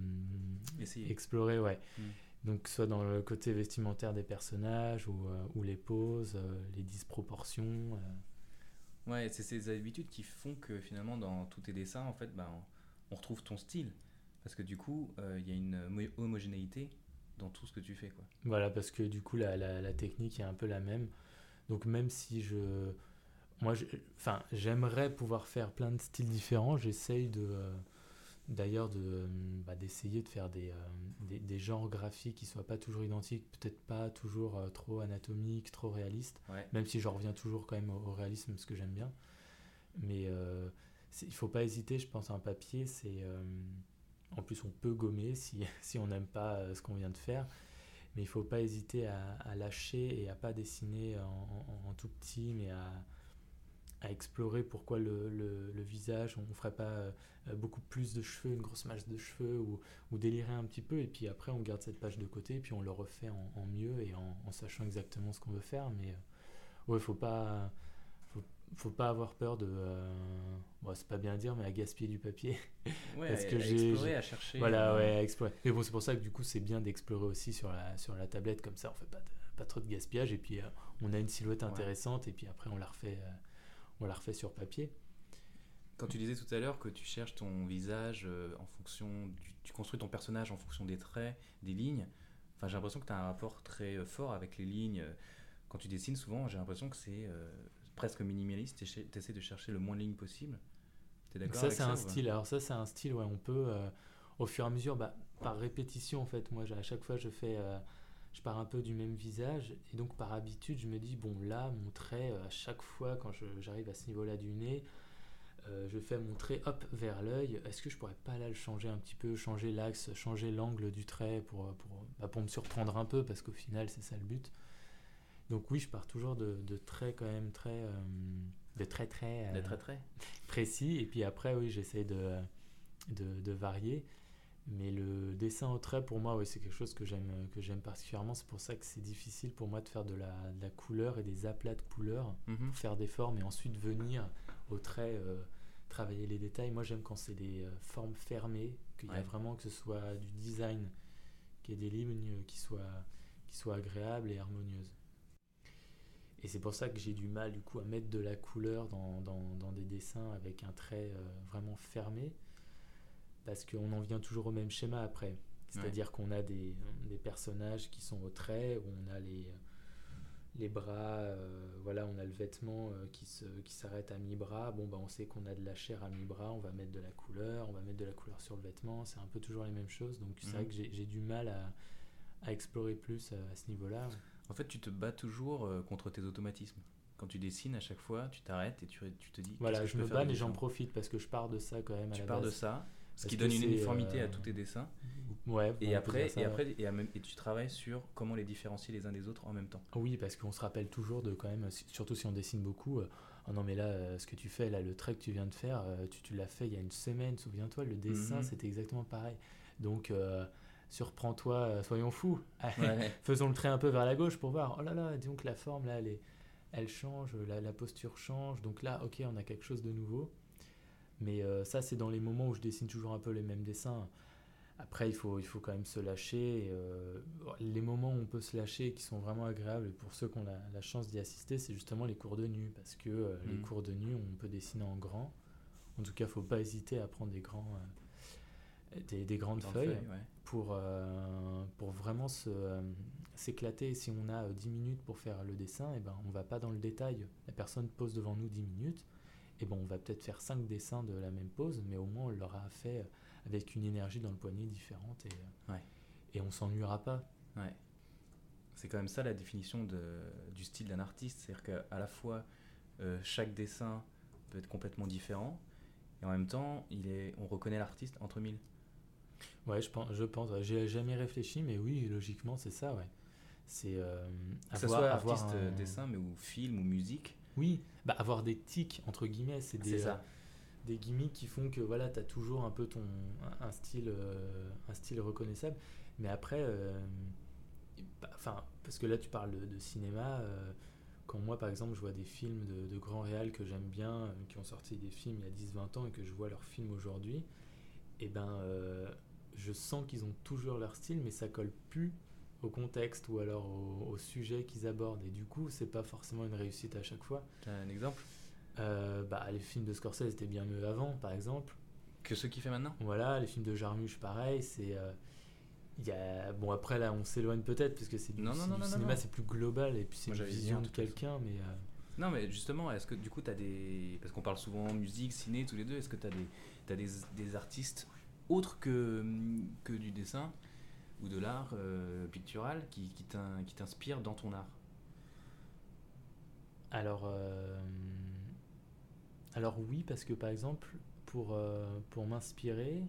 explorées. Ouais.
Mm.
Donc, soit dans le côté vestimentaire des personnages ou, ou les poses, les disproportions.
Ouais, c'est ces habitudes qui font que finalement, dans tous tes dessins, en fait, ben, on retrouve ton style. Parce que du coup, euh, il y a une homo- homogénéité dans tout ce que tu fais. Quoi.
Voilà, parce que du coup, la, la, la technique est un peu la même. Donc, même si je. Moi, je- enfin, j'aimerais pouvoir faire plein de styles différents. J'essaye de. euh, D'ailleurs, de, euh, bah, d'essayer de faire des, euh, des, des genres graphiques qui soient pas toujours identiques, peut-être pas toujours euh, trop anatomiques, trop réalistes,
Ouais.
même si j'en reviens toujours quand même au, au réalisme, ce que j'aime bien. Mais il faut pas hésiter, je pense, à un papier, c'est. euh, en plus, on peut gommer si, [LAUGHS] si on n'aime pas euh, ce qu'on vient de faire. Mais il faut pas hésiter à, lâcher et à pas dessiner en, tout petit, mais à, explorer pourquoi le, visage, on ne ferait pas euh, beaucoup plus de cheveux, une grosse masse de cheveux, ou, délirer un petit peu, et puis après on garde cette page de côté, et puis on le refait en, mieux et en, sachant exactement ce qu'on veut faire. Mais ouais, faut pas, faut, pas avoir peur de, bon, c'est pas bien à dire, mais à gaspiller du papier. [LAUGHS]
Ouais,
Parce
à-
que
à
j'ai-
explorer, à chercher.
Voilà,
euh,
ouais, à explorer. Mais bon, c'est pour ça que du coup, c'est bien d'explorer aussi sur la, sur la tablette, comme ça, on fait pas, de- pas trop de gaspillage, et puis euh, on a une silhouette
Ouais.
intéressante, et puis après, on la refait, euh, on la refait sur papier.
Quand tu disais tout à l'heure que tu cherches ton visage euh, en fonction. Du, tu construis ton personnage en fonction des traits, des lignes. Enfin, j'ai l'impression que tu as un rapport très fort avec les lignes. Quand tu dessines, souvent, j'ai l'impression que c'est euh, presque minimaliste. Tu essaies de chercher le moins de lignes possible. D'accord
ça, c'est un style. Alors ça, c'est un style, ouais, on peut, euh, au fur et à mesure, bah, par répétition, en fait, moi, à chaque fois, je fais... euh, je pars un peu du même visage. Et donc par habitude je me dis bon là mon trait euh, à chaque fois quand j'arrive à ce niveau là du nez euh, je fais mon trait hop vers l'œil. Est-ce que je pourrais pas là le changer un petit peu changer l'axe changer l'angle du trait pour, pour, bah, pour me surprendre un peu? Parce qu'au final c'est ça le but. Donc oui je pars toujours de, de traits quand même très euh, de très très euh,
traits traits
précis. Et puis après oui j'essaie de, de, de varier. Mais le dessin au trait pour moi oui, c'est quelque chose que j'aime que j'aime particulièrement. C'est pour ça que c'est difficile pour moi de faire de la, de la couleur et des aplats de couleurs
Mhm.
pour faire des formes et ensuite venir au trait euh, travailler les détails. Moi j'aime quand c'est des euh, formes fermées qu'il y a vraiment que ce soit du design qu'il y ait des lignes qui soient qui soient agréables et harmonieuses et c'est pour ça que j'ai du mal du coup à mettre de la couleur dans, dans, dans des dessins avec un trait euh, vraiment fermé parce qu'on en vient toujours au même schéma après. C'est-à-dire qu'on a des, des personnages qui sont au trait, où on a les, les bras, euh, voilà, on a le vêtement euh, qui se, qui s'arrête à mi-bras. Bon, bah, on sait qu'on a de la chair à mi-bras, on va mettre de la couleur, on va mettre de la couleur sur le vêtement. C'est un peu toujours les mêmes choses. Donc c'est
Mhm.
vrai que j'ai, j'ai du mal à, à explorer plus à ce niveau-là.
En fait, tu te bats toujours euh, contre tes automatismes. Quand tu dessines, à chaque fois, tu t'arrêtes et tu, tu te dis.
Voilà, je me
peux
bats, mais j'en profite parce que je pars de ça quand même à
Tu
la
pars de ça, ce qui donne une uniformité
euh,
à tous tes dessins.
Ouais,
Et après,
ça,
et,
ouais.
après et, même- et tu travailles sur comment les différencier les uns des autres en même temps.
Oui, parce qu'on se rappelle toujours de quand même, surtout si on dessine beaucoup, euh, oh non mais là, ce que tu fais, là, le trait que tu viens de faire, tu, tu l'as fait il y a une semaine, souviens-toi, le dessin,
Mhm.
c'était exactement pareil. Donc, euh, surprends-toi, euh, soyons fous.
Ouais. [LAUGHS]
Faisons le trait un peu vers la gauche pour voir, oh là là, dis donc la forme là, elle est, elle change, la, la posture change. Donc là, ok, on a quelque chose de nouveau. Mais euh, ça, c'est dans les moments où je dessine toujours un peu les mêmes dessins. Après, il faut, il faut quand même se lâcher. euh, les moments où on peut se lâcher et qui sont vraiment agréables, et pour ceux qui ont la, la chance d'y assister, c'est justement les cours de nu. Parce que euh, les
Mhm.
cours de nu, on peut dessiner en grand. En tout cas, il ne faut pas hésiter à prendre des, grands, des, des grandes feuilles
ouais.
Pour, euh, pour vraiment euh, s'éclater. Si on a euh, 10 minutes pour faire le dessin, et ben, on va pas dans le détail. La personne pose devant nous 10 minutes, et ben, on va peut-être faire 5 dessins de la même pose, mais au moins on l'aura fait avec une énergie dans le poignet différente et, euh,
Ouais.
et on s'ennuiera pas.
Ouais. C'est quand même ça la définition de, du style d'un artiste. C'est-à-dire qu'à la fois, euh, chaque dessin peut être complètement différent, et en même temps, il est, on reconnaît l'artiste entre mille.
Ouais, je pense, je pense. J'ai jamais réfléchi, mais oui, logiquement, c'est ça, ouais. C'est euh,
Que ce
avoir-
soit artiste
un-
euh, dessin, mais ou film ou musique.
Oui, bah, avoir des tics, entre guillemets, c'est des,
C'est
euh,
ça.
des gimmicks qui font que voilà, tu as toujours un peu ton, un, style, euh, un style reconnaissable. Mais après, bah, enfin, parce que là tu parles de, de cinéma, quand moi par exemple je vois des films de, de grands réals que j'aime bien, qui ont sorti des films il y a 10-20 ans et que je vois leurs films aujourd'hui, et ben euh, je sens qu'ils ont toujours leur style, mais ça colle plus au contexte ou alors au, au sujet qu'ils abordent. Et du coup, c'est pas forcément une réussite à chaque fois.
T'as un exemple?
Euh, bah, les films de Scorsese étaient bien mieux avant, par exemple.
Que ce qu'il fait maintenant?
Voilà, les films de Jarmusch, pareil. C'est, euh, il y a... Bon, après, là, on s'éloigne peut-être, parce que c'est du,
Non, non,
c'est
non,
du
non, non,
cinéma, c'est plus global, et puis c'est une vision de quelqu'un, mais... euh,
Non, mais justement, est-ce que du coup, tu as des. Parce qu'on parle souvent musique, ciné, tous les deux. Est-ce que tu as, des, t'as des, des artistes autres que, que du dessin ou de l'art euh, pictural qui, qui, t'in- qui t'inspirent dans ton art
Alors, euh, alors oui, parce que par exemple, pour, euh, pour m'inspirer,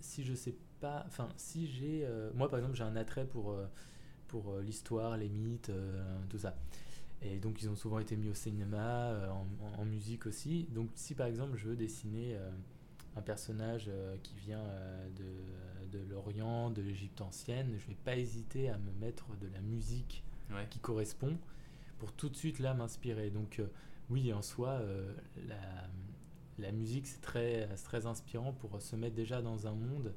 si je sais pas, enfin, si j'ai, moi par exemple, j'ai un attrait pour, pour l'histoire, les mythes, tout ça. Et donc, ils ont souvent été mis au cinéma, en, musique aussi. Donc, si par exemple, je veux dessiner un personnage euh, qui vient euh, de, de l'Orient, de l'Égypte ancienne, je vais pas hésiter à me mettre de la musique
Ouais.
qui correspond pour tout de suite là m'inspirer. Donc euh, oui, en soi, la, la musique c'est très, très inspirant pour se mettre déjà dans un monde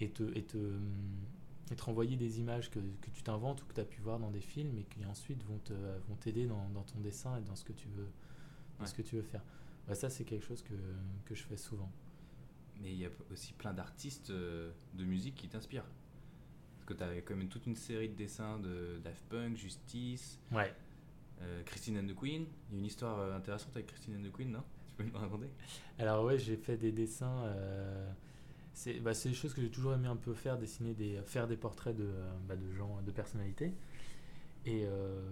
et te, et te, et te renvoyer des images que, que tu t'inventes ou que tu as pu voir dans des films et qui ensuite vont te vont t'aider dans, dans ton dessin et dans ce que tu veux, dans
Ouais.
ce que tu veux faire. Ça c'est quelque chose que, que je fais souvent.
Mais il y a aussi plein d'artistes euh, de musique qui t'inspirent. Parce que tu as quand même toute une série de dessins de Daft Punk, Justice,
Ouais.
euh, Christine and the Queen. Il y a une histoire euh, intéressante avec Christine and the Queen, non? Tu peux me raconter?
Alors ouais, j'ai fait des dessins. euh, c'est bah, des choses que j'ai toujours aimé un peu faire, dessiner des, faire des portraits de, bah, de gens, de personnalités, et euh,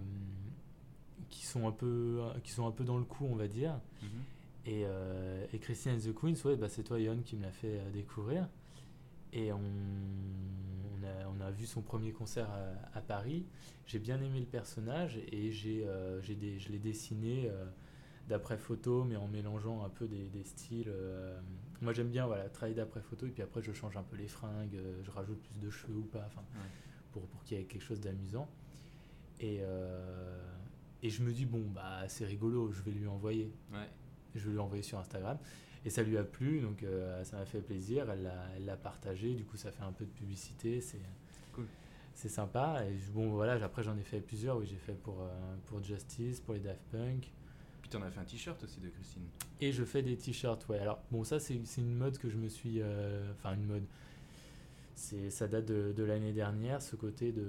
qui sont un peu, qui sont un peu dans le coup, on va dire. Et, euh, et Christine and the Queens, ouais, bah, c'est toi, Yon, qui me l'a fait euh, découvrir. Et on, on, a, on a vu son premier concert à, à Paris. J'ai bien aimé le personnage et j'ai, euh, des, je l'ai dessiné euh, d'après photo, mais en mélangeant un peu des, des styles. moi, j'aime bien voilà, travailler d'après photo et puis après, je change un peu les fringues, je rajoute plus de cheveux ou pas,
Ouais.
pour, pour qu'il y ait quelque chose d'amusant. Et, et je me dis, bon, bah, c'est rigolo, je vais lui envoyer
Ouais.
Je lui envoyer sur Instagram. Et ça lui a plu, donc euh, ça m'a fait plaisir. Elle l'a, partagé, du coup ça fait un peu de publicité, c'est
Cool.
C'est sympa. Et je- bon voilà, après j'en ai fait plusieurs. Oui, j'ai fait pour euh, pour Justice, pour les Daft Punk.
Puis tu en as fait un t-shirt aussi de Christine.
Et je fais des t-shirts, ouais. Alors, bon, ça, c'est c'est une mode que je me suis. euh, Enfin, une mode. C'est, ça date de, de l'année dernière, ce côté de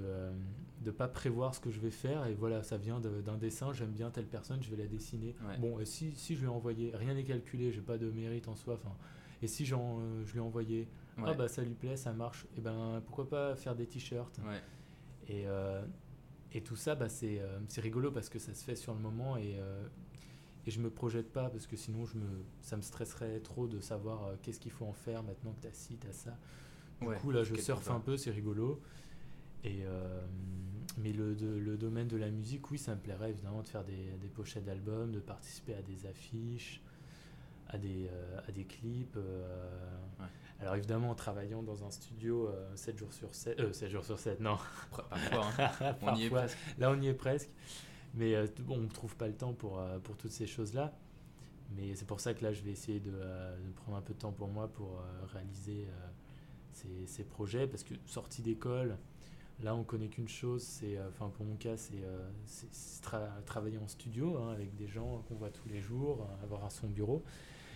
ne pas prévoir ce que je vais faire. Et voilà, ça vient de- d'un dessin. J'aime bien telle personne, je vais la dessiner.
Ouais.
Bon, et si, si je lui ai envoyé, rien n'est calculé, j'ai pas de mérite en soi. Et si j'en, euh, je lui ai envoyé, ah bah ça lui plaît, ça marche, et ben pourquoi pas faire des t-shirts
Ouais.
et, euh, et tout ça, bah, c'est euh, c'est rigolo parce que ça se fait sur le moment et, euh, et je me projette pas parce que sinon je me, ça me stresserait trop de savoir euh, qu'est-ce qu'il faut en faire maintenant que tu as ci, tu as ça. Du
Ouais,
coup, là, je surfe un peu, c'est rigolo. Et, euh, mais le, de- le domaine de la musique, oui, ça me plairait évidemment de faire des, des pochettes d'albums, de participer à des affiches, à des, euh, à des clips. euh.
Ouais.
Alors évidemment, en travaillant dans un studio euh, 7 jours sur 7, euh, 7 jours sur 7, non,
Parfois, hein. [LAUGHS] on y est
Parfois.
presque.
Là, on y est presque. Mais bon, on ne trouve pas le temps pour, pour toutes ces choses-là. Mais c'est pour ça que là, je vais essayer de, de prendre un peu de temps pour moi pour réaliser ces, ces projets. Parce que sortie d'école, là, on connaît qu'une chose, c'est, euh, enfin pour mon cas, c'est, euh, c'est- c'est tra- travailler en studio hein, avec des gens qu'on voit tous les jours, euh, avoir un son bureau.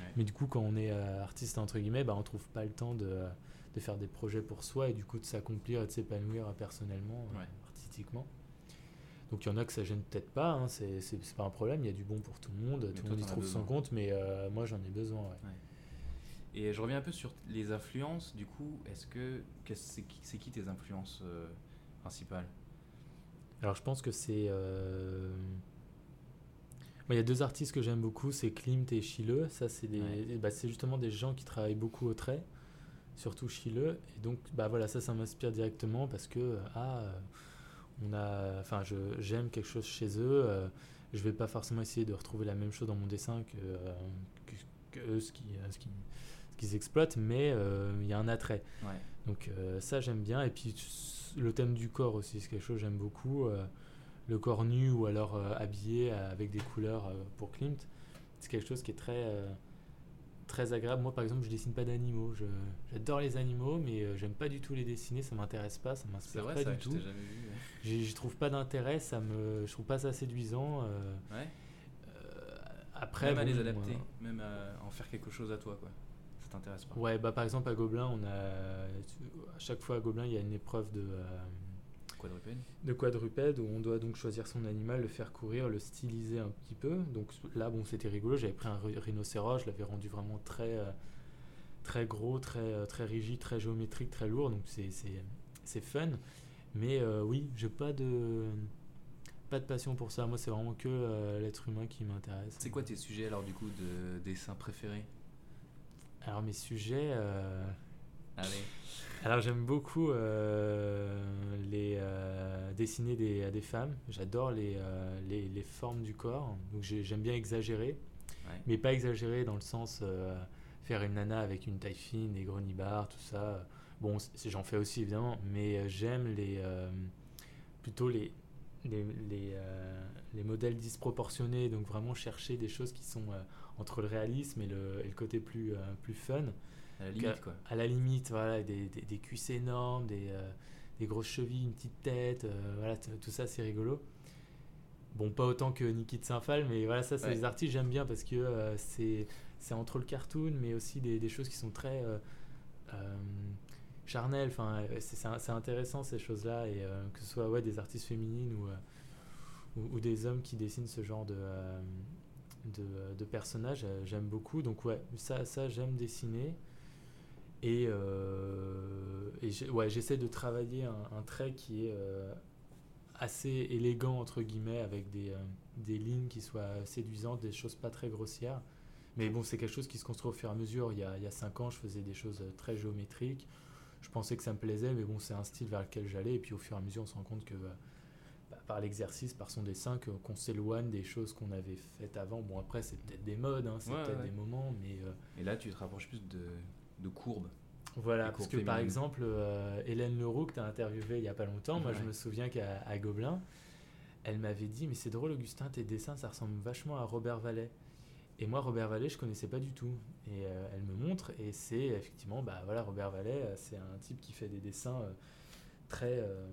Ouais.
Mais du coup, quand on est euh, artiste, entre guillemets, bah, on trouve pas le temps de, de faire des projets pour soi et du coup de s'accomplir et de s'épanouir euh, personnellement, euh,
Ouais.
artistiquement. Donc il y en a que ça gêne peut-être pas, hein, c'est pas un problème, il y a du bon pour tout le monde, tout le monde y trouve son compte, mais euh, moi j'en ai besoin. ouais.
Et je reviens un peu sur les influences. Du coup, est-ce que c'est qui, tes influences euh, principales?
Alors je pense que c'est. euh, Il y a deux artistes que j'aime beaucoup, c'est Klimt et Chile. Ça, c'est des,
Ouais.
bah, c'est justement des gens qui travaillent beaucoup au trait, surtout Chile. Et donc, bah voilà, ça, ça m'inspire directement parce que ah, euh, on a, enfin, j'aime quelque chose chez eux. euh, je vais pas forcément essayer de retrouver la même chose dans mon dessin que, que, que eux, ce qui, ce qui- qu'ils exploitent, mais euh, il y a un attrait.
Ouais.
Donc euh, ça j'aime bien. Et puis le thème du corps aussi, c'est quelque chose que j'aime beaucoup. euh, le corps nu ou alors habillé avec des couleurs pour Klimt, c'est quelque chose qui est très, très agréable. Moi par exemple je dessine pas d'animaux. Je- J'adore les animaux mais euh, j'aime pas du tout les dessiner, ça m'intéresse pas, ça m'inspire pas
ça,
du
je
tout. j'y trouve pas d'intérêt, ça me, je trouve pas ça séduisant. euh,
Ouais.
euh, après,
même à
bon,
les adapter, même à en faire quelque chose à toi, quoi. T'intéresse pas
Ouais, bah par exemple à Gobelin, on a à chaque fois à Gobelin, il y a une épreuve de euh,
Quadrupède
de quadrupède où on doit donc choisir son animal, le faire courir, le styliser un petit peu. Donc là, bon, c'était rigolo. J'avais pris un rhi- rhinocéros, je l'avais rendu vraiment très euh, très gros, très euh, très rigide, très géométrique, très lourd. Donc c'est c'est c'est fun. Mais euh, oui, j'ai pas de pas de passion pour ça. Moi, c'est vraiment que l'être humain qui m'intéresse.
C'est quoi tes sujets alors du coup de dessin préférés?
Alors mes sujets. euh,
Allez.
Alors j'aime beaucoup euh, les euh, dessiner des, des femmes. J'adore les, les, les formes du corps. Donc j'ai- j'aime bien exagérer,
Ouais.
mais pas exagérer dans le sens faire une nana avec une taille fine, des gros nibards, tout ça. Bon, j'en fais aussi évidemment, mais j'aime les plutôt les les, les, les modèles disproportionnés. Donc vraiment chercher des choses qui sont entre le réalisme et le, et le côté plus euh, plus fun
À la limite, quoi.
à la limite, voilà, des, des, des cuisses énormes, des, euh, des grosses chevilles, une petite tête, euh, voilà, tout ça c'est rigolo. Bon, pas autant que Niki de Saint-Phal, mais voilà, ça c'est
Ouais.
des artistes j'aime bien parce que euh, c'est c'est entre le cartoon, mais aussi des, choses qui sont très charnelles. Enfin, c'est- intéressant ces choses-là, et que ce soit ouais, des artistes féminines ou, ou, ou des hommes qui dessinent ce genre de, de, personnages, euh, j'aime beaucoup. Donc ouais, ça, ça j'aime dessiner. Et, euh, et ouais, j'essaie de travailler un, trait qui est euh, assez élégant, entre guillemets, avec des, des lignes qui soient séduisantes, des choses pas très grossières. Mais bon, c'est quelque chose qui se construit au fur et à mesure. Il y a, il y a cinq ans, je faisais des choses très géométriques. Je pensais que ça me plaisait, mais bon, c'est un style vers lequel j'allais. Et puis au fur et à mesure, on se rend compte que bah, par l'exercice, par son dessin, qu'on s'éloigne des choses qu'on avait faites avant. Bon, après, c'est peut-être des modes, hein, c'est
Ouais,
peut-être
ouais.
des moments, mais... euh,
Et là, tu te rapproches plus de, de courbes.
voilà, parce que par exemple, euh, Hélène Leroux, que tu as interviewé il y a pas longtemps, moi je me souviens qu'à Gobelin, elle m'avait dit Mais c'est drôle, Augustin, tes dessins, ça ressemble vachement à Robert Vallet. Et moi, Robert Vallet, je connaissais pas du tout. Et euh, elle me montre, et c'est effectivement, bah voilà, Robert Vallet, euh, c'est un type qui fait des dessins euh, très, euh,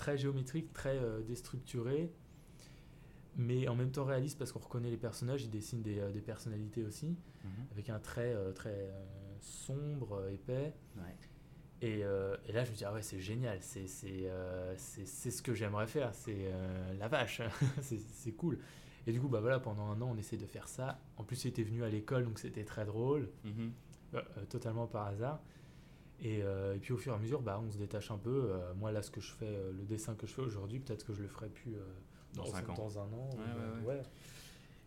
très géométriques, très euh, déstructurés, mais en même temps réalistes parce qu'on reconnaît les personnages, il dessine des, euh, des personnalités aussi avec un trait euh, très euh, sombre, épais.
Ouais.
Et, et là, je me dis, ah ouais, c'est génial, c'est c'est, c'est- c'est ce que j'aimerais faire, c'est la vache, [LAUGHS] c'est cool. Et du coup, bah voilà, pendant un an, on essaie de faire ça. En plus, il était venu à l'école, donc c'était très drôle,
Mhm.
totalement par hasard. Et, euh, et puis au fur et à mesure, bah, on se détache un peu. Euh, moi, là, ce que je fais, euh, le dessin que je fais aujourd'hui, peut-être que je le ferai plus euh,
Dans cinq ans.
dans un an.
Ouais,
ou,
ouais,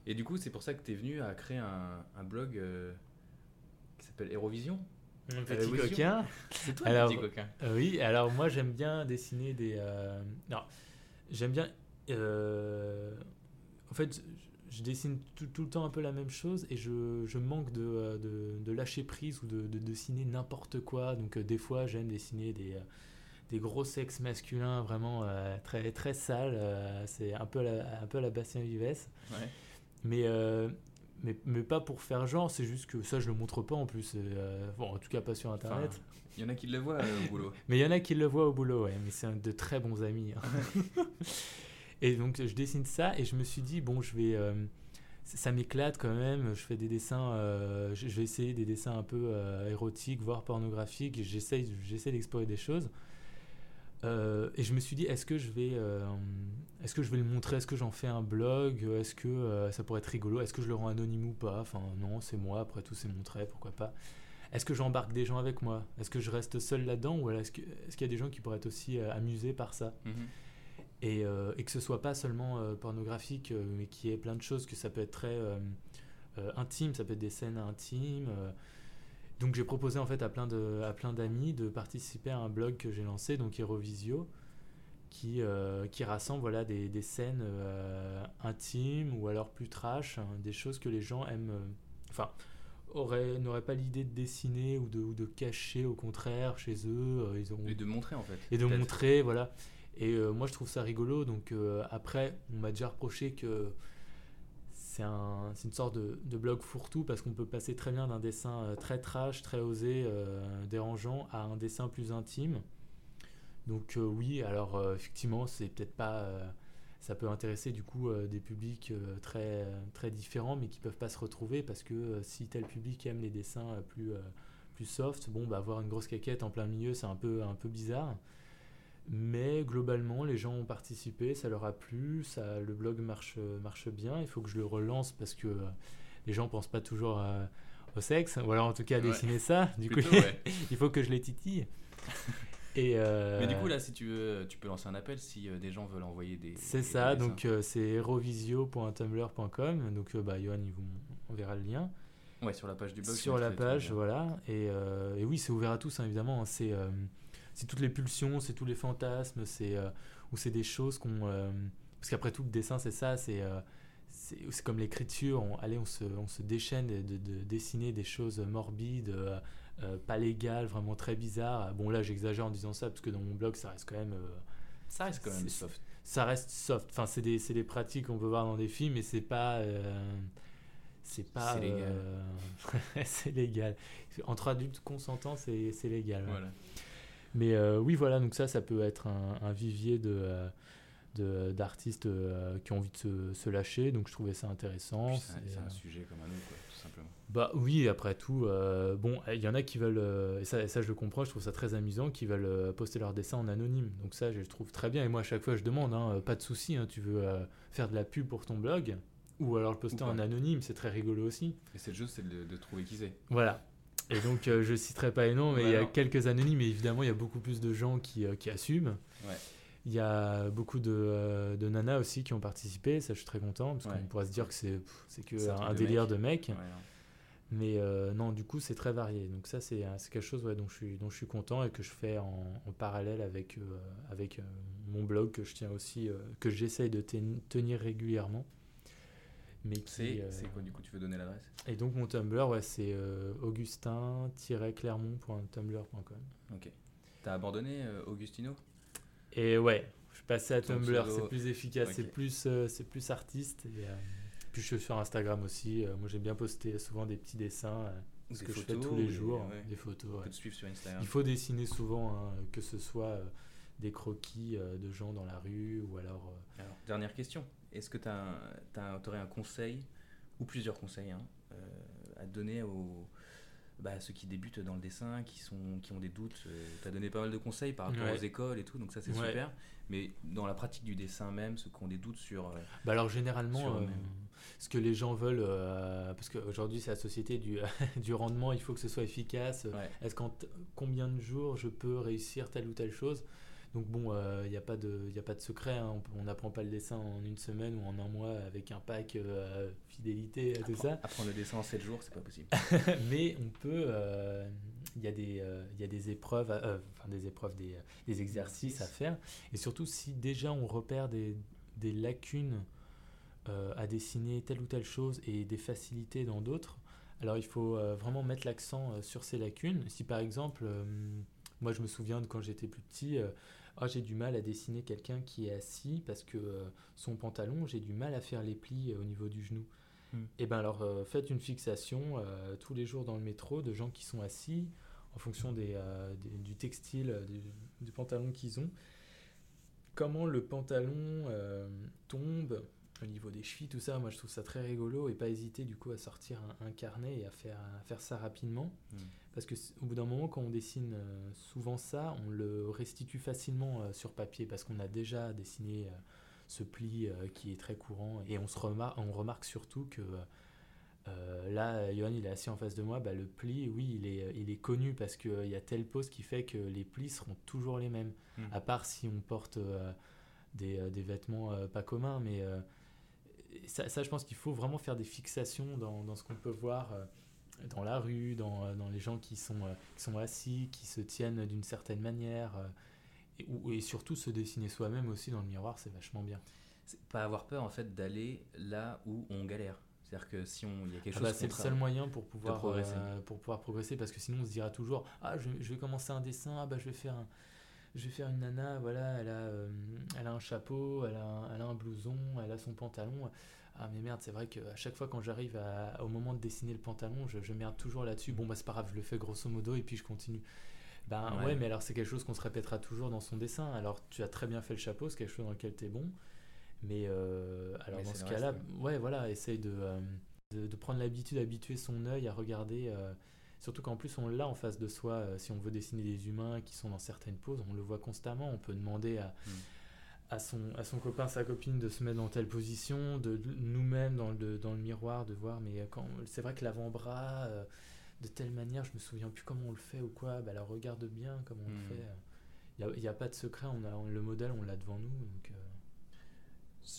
Et du coup, c'est pour ça que tu es venu à créer un, un blog euh, qui s'appelle Eurovision.
Un
Petit coquin. C'est toi
Alors-
le petit coquin.
Euh, oui, alors moi j'aime bien dessiner des. euh, Non, j'aime bien. euh, En fait, je, dessine tout, tout le temps un peu la même chose et je, je manque de, euh, de, de lâcher prise ou de, de dessiner n'importe quoi. Donc euh, des fois j'aime dessiner des, euh, des gros sexes masculins vraiment euh, très, très sales. euh, c'est un peu la, un peu la Bastien Vives.
Ouais.
Mais, euh, mais, mais pas pour faire genre, c'est juste que ça, je le montre pas en plus. bon, en tout cas, pas sur internet.
Enfin, Il y en a qui le voient au boulot. [LAUGHS]
Mais il y en a qui le voient au boulot, ouais, mais c'est un de très bons amis. hein. [LAUGHS] et donc je dessine ça et je me suis dit, bon, je vais. euh, ça m'éclate quand même, je fais des dessins, euh, je vais essayer des dessins un peu euh, érotiques, voire pornographiques, j'essaie d'explorer des choses. Et je me suis dit, est-ce que je vais, est-ce que je vais le montrer, est-ce que j'en fais un blog, est-ce que ça pourrait être rigolo, est-ce que je le rends anonyme ou pas? Enfin non, c'est moi, après tout c'est mon trait, pourquoi pas. Est-ce que j'embarque des gens avec moi? Est-ce que je reste seul là-dedans? Ou est-ce que- est-ce qu'il y a des gens qui pourraient être aussi amusés par ça?
Mhm.
Et, euh, et que ce soit pas seulement euh, pornographique, euh, mais qu'il y ait plein de choses, que ça peut être très intime, ça peut être des scènes intimes. Donc j'ai proposé en fait à plein de à plein d'amis de participer à un blog que j'ai lancé, donc Hérovisio, qui, euh, qui rassemble voilà, des, des scènes euh, intimes ou alors plus trash, hein, des choses que les gens aiment. euh, Enfin, n'auraient pas l'idée de dessiner ou de, ou de cacher, au contraire, chez eux. ils ont,
Et de montrer en fait.
et de montrer, voilà. Et euh, moi, je trouve ça rigolo. Donc euh, après, on m'a déjà reproché que c'est un, une sorte de, blog fourre-tout parce qu'on peut passer très bien d'un dessin euh, très trash, très osé, dérangeant, à un dessin plus intime. Donc oui, alors effectivement, c'est peut-être pas... ça peut intéresser du coup des publics très, très différents mais qui peuvent pas se retrouver parce que si tel public aime les dessins plus, plus soft, bon, bah, avoir une grosse caquette en plein milieu, c'est un peu, un peu bizarre. Mais globalement, les gens ont participé, ça leur a plu, ça, le blog marche, marche bien. Il faut que je le relance parce que euh, les gens pensent pas toujours euh, au sexe, ou alors en tout cas à
Ouais.
dessiner ça. [LAUGHS] Du
Plutôt,
coup,
ouais. [LAUGHS]
il faut que je les titille. Et euh,
Mais du coup, là, si tu veux, tu peux lancer un appel si euh, des gens veulent envoyer des.
c'est ça, donc c'est herovisio.tumblr.com. Donc, bah, Johan, il vous enverra le lien.
Ouais, sur la page du blog.
sur la page, voilà. Et, et oui, c'est ouvert à tous, hein, évidemment. hein. C'est c'est toutes les pulsions, c'est tous les fantasmes, c'est euh, ou c'est des choses qu'on. euh, parce qu'après tout, le dessin, c'est ça, c'est euh, c'est comme l'écriture. On, allez, on se, on se déchaîne de, de- de dessiner des choses morbides, euh, pas légales, vraiment très bizarres. Bon, là, j'exagère en disant ça parce que dans mon blog, ça reste quand même.
Ça reste quand même soft.
ça reste soft. Enfin, c'est des, des pratiques qu'on peut voir dans des films, mais c'est pas. c'est pas.
C'est légal. [LAUGHS]
c'est légal. Entre adultes consentants, c'est légal. ouais. Mais euh, oui, voilà, donc ça, ça peut être un, un vivier de. euh, d'artistes euh, qui ont envie de se, se lâcher donc je trouvais ça intéressant
C'est un, sujet comme un autre, quoi, tout simplement.
bah oui, après tout, euh, bon, il y en a qui veulent, euh, et ça, et ça je le comprends, je trouve ça très amusant, qui veulent poster leurs dessins en anonyme. Donc ça, je le trouve très bien. Et moi, à chaque fois, je demande, hein, pas de souci, hein, tu veux faire de la pub pour ton blog, ou alors le poster en anonyme, c'est très rigolo aussi.
Et c'est juste c'est de, de trouver qui c'est.
Voilà. Et donc, euh, je citerai pas les noms, mais il y a quelques anonymes, et évidemment, il y a beaucoup plus de gens qui, euh, qui assument.
Ouais.
Il y a beaucoup de, euh, de nanas aussi qui ont participé, ça je suis très content, parce
Ouais.
qu'on pourrait se dire que c'est pff, c'est que
C'est un
un,
truc de
délire
mec.
de mec.
Ouais, hein.
Mais euh, non, du coup, c'est très varié. Donc ça, c'est c'est quelque chose dont, je suis, dont je suis content et que je fais en, en parallèle avec, avec mon blog que je tiens aussi, que j'essaye de ten- tenir régulièrement. Mais
C'est
euh,
c'est quoi du coup Tu veux donner l'adresse?
Et donc mon Tumblr, ouais, c'est euh, augustin-clermont.tumblr.com.
Ok. T'as abandonné euh, Augustino?
Et ouais, je suis passé à
Ton
Tumblr, c'est plus efficace, c'est plus, euh, c'est plus artiste. Et, puis je suis sur Instagram aussi. moi, j'aime bien poster souvent des petits dessins, ce
Des
que je fais tous les jours,
ouais.
des photos.
On
ouais.
peut te suivre sur Instagram.
Il faut dessiner souvent, hein, que ce soit des croquis de gens dans la rue ou alors.
Alors, dernière question. Est-ce que tu aurais un conseil, ou plusieurs conseils, hein, euh, à donner aux, bah, à ceux qui débutent dans le dessin, qui, sont, qui ont des doutes Tu as donné pas mal de conseils par rapport
Ouais.
aux écoles et tout, donc ça c'est
Ouais.
super. Mais dans la pratique du dessin même, ceux qui ont des doutes sur... euh,
Bah alors généralement, euh, ce que les gens veulent, euh, parce qu'aujourd'hui c'est la société du, [LAUGHS] du rendement, il faut que ce soit efficace.
ouais.
Est-ce qu'en combien de jours je peux réussir telle ou telle chose? Donc bon, il n'y a, pas de- y a pas de secret, hein, on n'apprend pas le dessin en une semaine ou en un mois avec un pack euh, fidélité, tout ça.
Apprendre le dessin en 7 jours, c'est pas possible. [LAUGHS]
Mais on peut, euh, il y, a des, euh, y a des épreuves, à- euh, enfin des épreuves, des, des exercices à faire. Et surtout, si déjà on repère des, des lacunes euh, à dessiner telle ou telle chose et des facilités dans d'autres, alors il faut euh, vraiment mettre l'accent euh, sur ces lacunes. Si par exemple, euh, Moi, je me souviens de quand j'étais plus petit, ah, j'ai du mal à dessiner quelqu'un qui est assis parce que euh, son pantalon, j'ai du mal à faire les plis euh, au niveau du genou.
Hmm.
Et ben alors, euh, faites une fixation euh, tous les jours dans le métro de gens qui sont assis en fonction des, des- du textile, du, du pantalon qu'ils ont. Comment le pantalon tombe au niveau des chevilles, tout ça, moi je trouve ça très rigolo et pas hésiter du coup à sortir un, un carnet et à faire, à faire ça rapidement.
Mm.
Parce que au bout d'un moment, quand on dessine euh, souvent ça, on le restitue facilement euh, sur papier parce qu'on a déjà dessiné euh, ce pli qui est très courant et on, se remar- on remarque surtout que euh, là, Johan il est assis en face de moi, bah, le pli, oui, il est, il est connu parce qu'il y a telle pose qui fait que les plis seront toujours les mêmes.
Mm.
À part si on porte euh, des, des vêtements pas communs, mais ça, ça, je pense qu'il faut vraiment faire des fixations dans, dans ce qu'on peut voir dans la rue, dans, euh, dans les gens qui sont, euh, qui sont assis, qui se tiennent d'une certaine manière, euh, et, ou- et surtout se dessiner soi-même aussi dans le miroir, c'est vachement bien.
C'est pas avoir peur en fait d'aller là où on galère. C'est-à-dire que si on, il y a quelque
Ah
chose
bah, c'est le seul moyen pour pouvoir,
progresser.
euh, pour pouvoir progresser parce que sinon on se dira toujours ah je, je vais commencer un dessin ah bah je vais faire un- je vais faire une nana voilà elle a euh, elle a un chapeau elle a un, elle a un blouson elle a son pantalon ah mais merde c'est vrai qu'à chaque fois quand j'arrive au moment de dessiner le pantalon je, je merde toujours là-dessus bon bah c'est pas grave je le fais grosso modo et puis je continue ben ouais,
Ouais.
mais alors c'est quelque chose qu'on se répétera toujours dans son dessin alors tu as très bien fait le chapeau c'est quelque chose dans lequel tu es bon mais euh, alors
Mais
dans ce cas-là ouais voilà essaye de euh, de, de prendre l'habitude d'habituer son œil à regarder. euh, surtout qu'en plus, on l'a en face de soi. si on veut dessiner des humains qui sont dans certaines poses, on le voit constamment. On peut demander à,
Mm.
À, son, à son copain, sa copine de se mettre dans telle position, de de nous-mêmes dans le, dans le miroir, de voir. Mais quand c'est vrai que l'avant-bras, euh, de telle manière, je me souviens plus comment on le fait ou quoi. Bah, alors regarde bien comment on le fait. Il n'y a, y a pas de secret. On a, on- le modèle, on l'a devant nous. Donc, euh,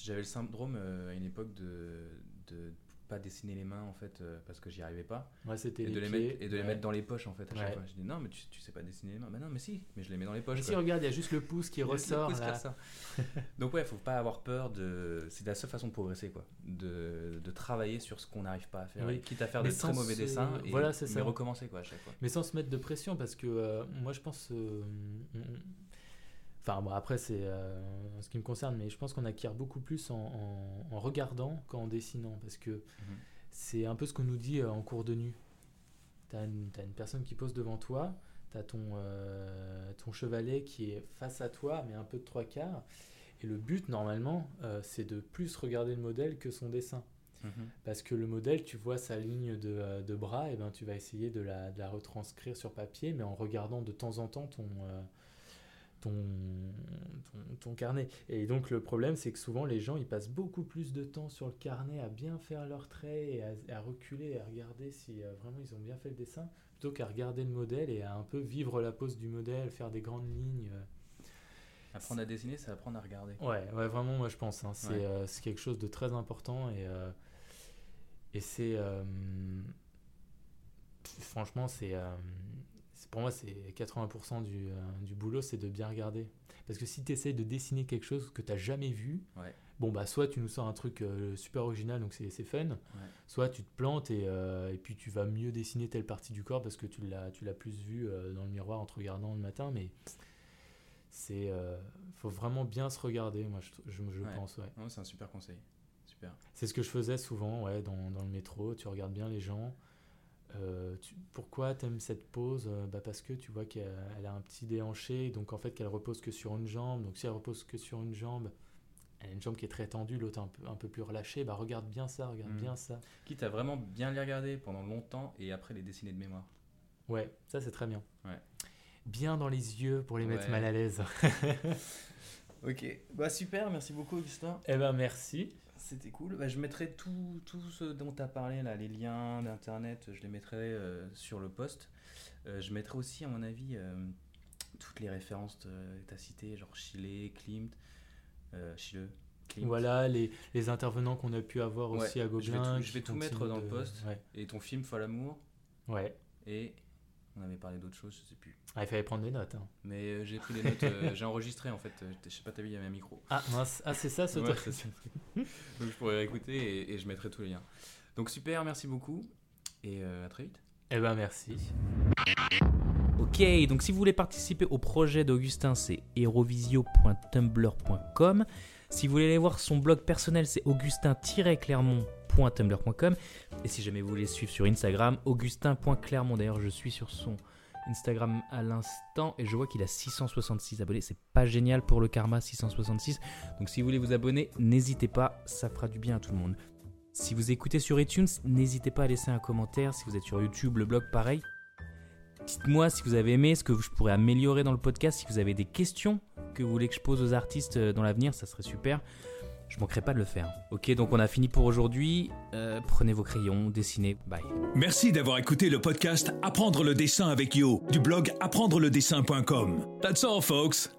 J'avais le syndrome euh, à une époque de de pas dessiner les mains en fait euh, parce que j'y arrivais pas
ouais, c'était
et de les
pieds,
mettre et de les mettre dans les poches en fait à chaque
Ouais.
fois. Je dis non mais tu, tu sais pas dessiner les mains. Bah non mais si, mais je les mets dans les poches.
Mais si, regarde, il y a juste le pouce qui [LAUGHS] ressort
pouce
là. [LAUGHS]
Donc ouais, faut pas avoir peur de. C'est la seule façon de progresser quoi, de, de travailler sur ce qu'on n'arrive pas à faire,
Oui.
quitte à faire
Mais
des très mauvais
se-
dessins et
voilà, c'est
mais
ça.
recommencer quoi à chaque fois.
Mais sans se mettre de pression, parce que euh, moi je pense. euh, Enfin, bon, après, c'est euh, ce qui me concerne, mais je pense qu'on acquiert beaucoup plus en, en- en regardant qu'en dessinant, parce que c'est un peu ce qu'on nous dit euh, en cours de nu. Tu as, une t'as une personne qui pose devant toi, tu as ton, euh, ton chevalet qui est face à toi, mais un peu de trois quarts, et le but, normalement, euh, c'est de plus regarder le modèle que son dessin.
Mhm.
Parce que le modèle, tu vois sa ligne de, de bras, et ben tu vas essayer de la, de la retranscrire sur papier, mais en regardant de temps en temps ton, ton, ton, ton carnet. Et donc le problème, c'est que souvent les gens, ils passent beaucoup plus de temps sur le carnet à bien faire leurs traits, et à, à reculer, et à regarder si euh, vraiment ils ont bien fait le dessin, plutôt qu'à regarder le modèle et à un peu vivre la pose du modèle, faire des grandes lignes. euh.
Apprendre à dessiner, c'est apprendre à regarder.
Ouais, ouais, vraiment, moi je pense. hein, c'est
Ouais.
euh, quelque chose de très important et, euh, et c'est. franchement, c'est. Pour moi, c'est 80% du, euh, du boulot, c'est de bien regarder. Parce que si tu essayes de dessiner quelque chose que tu n'as jamais vu,
Ouais.
bon, bah, soit tu nous sors un truc euh, super original, donc c'est fun,
Ouais.
soit tu te plantes et, euh, et puis tu vas mieux dessiner telle partie du corps parce que tu l'as plus vu dans le miroir en te regardant le matin, mais c'est faut vraiment bien se regarder, moi je, je, je
Ouais.
pense,
c'est un super conseil. Super.
C'est ce que je faisais souvent, ouais, dans, dans le métro, tu regardes bien les gens. Euh, tu- pourquoi t'aimes cette pose Euh, bah Parce que tu vois qu'elle elle a un petit déhanché, donc en fait qu'elle repose que sur une jambe. Donc si elle repose que sur une jambe, elle a une jambe qui est très tendue, l'autre un peu, un peu plus relâchée, bah regarde bien ça, regarde
Mhm.
bien ça.
Quitte à vraiment bien les regarder pendant longtemps et après les dessiner de mémoire.
Ouais, ça c'est très bien.
Ouais.
Bien dans les yeux pour les mettre mal à l'aise. [LAUGHS] [LAUGHS]
Ok, bah super, merci beaucoup Augustin.
eh ben merci.
C'était cool. Bah, je mettrai tout, tout ce dont tu as parlé, là, les liens d'internet, je les mettrai euh, sur le post. Euh, je mettrai aussi, à mon avis, euh, toutes les références que tu as citées, genre Chile, Klimt, Chile, Klimt.
Voilà les, les intervenants qu'on a pu avoir
Ouais,
aussi à
je vais
Gobelin.
tout- je vais tout mettre dans le post.
Ouais.
Et ton film Folamour,
ouais.
et on avait parlé d'autres choses, je sais plus.
Ah, il fallait prendre des notes. hein.
Mais euh, j'ai pris des notes, euh, j'ai enregistré en fait, euh, je sais pas, t'as vu, il y avait un micro.
Ah, mince. ah c'est ça ce
Ouais,
truc.
c'est ça. [LAUGHS] Donc je pourrais écouter et, et je mettrai tous les liens. Donc super, merci beaucoup et euh, à très vite.
Eh ben merci.
Ok, donc si vous voulez participer au projet d'Augustin, c'est hérovisio.tumblr.com. Si vous voulez aller voir son blog personnel, c'est augustin-clermont.tumblr.com. Et si jamais vous voulez suivre sur Instagram, augustin.clermont. D'ailleurs, je suis sur son Instagram à l'instant et je vois qu'il a 666 abonnés. C'est pas génial pour le karma, 666. Donc si vous voulez vous abonner, n'hésitez pas, ça fera du bien à tout le monde. Si vous écoutez sur iTunes, n'hésitez pas à laisser un commentaire. Si vous êtes sur YouTube, le blog, pareil. Dites-moi si vous avez aimé, ce que je pourrais améliorer dans le podcast. Si vous avez des questions que vous voulez que je pose aux artistes euh, dans l'avenir, ça serait super. Je manquerai pas de le faire. Ok, donc on a fini pour aujourd'hui. Euh, prenez vos crayons, dessinez. Bye.
Merci d'avoir écouté le podcast Apprendre le dessin avec Yo du blog apprendreledessin.com. That's all, folks.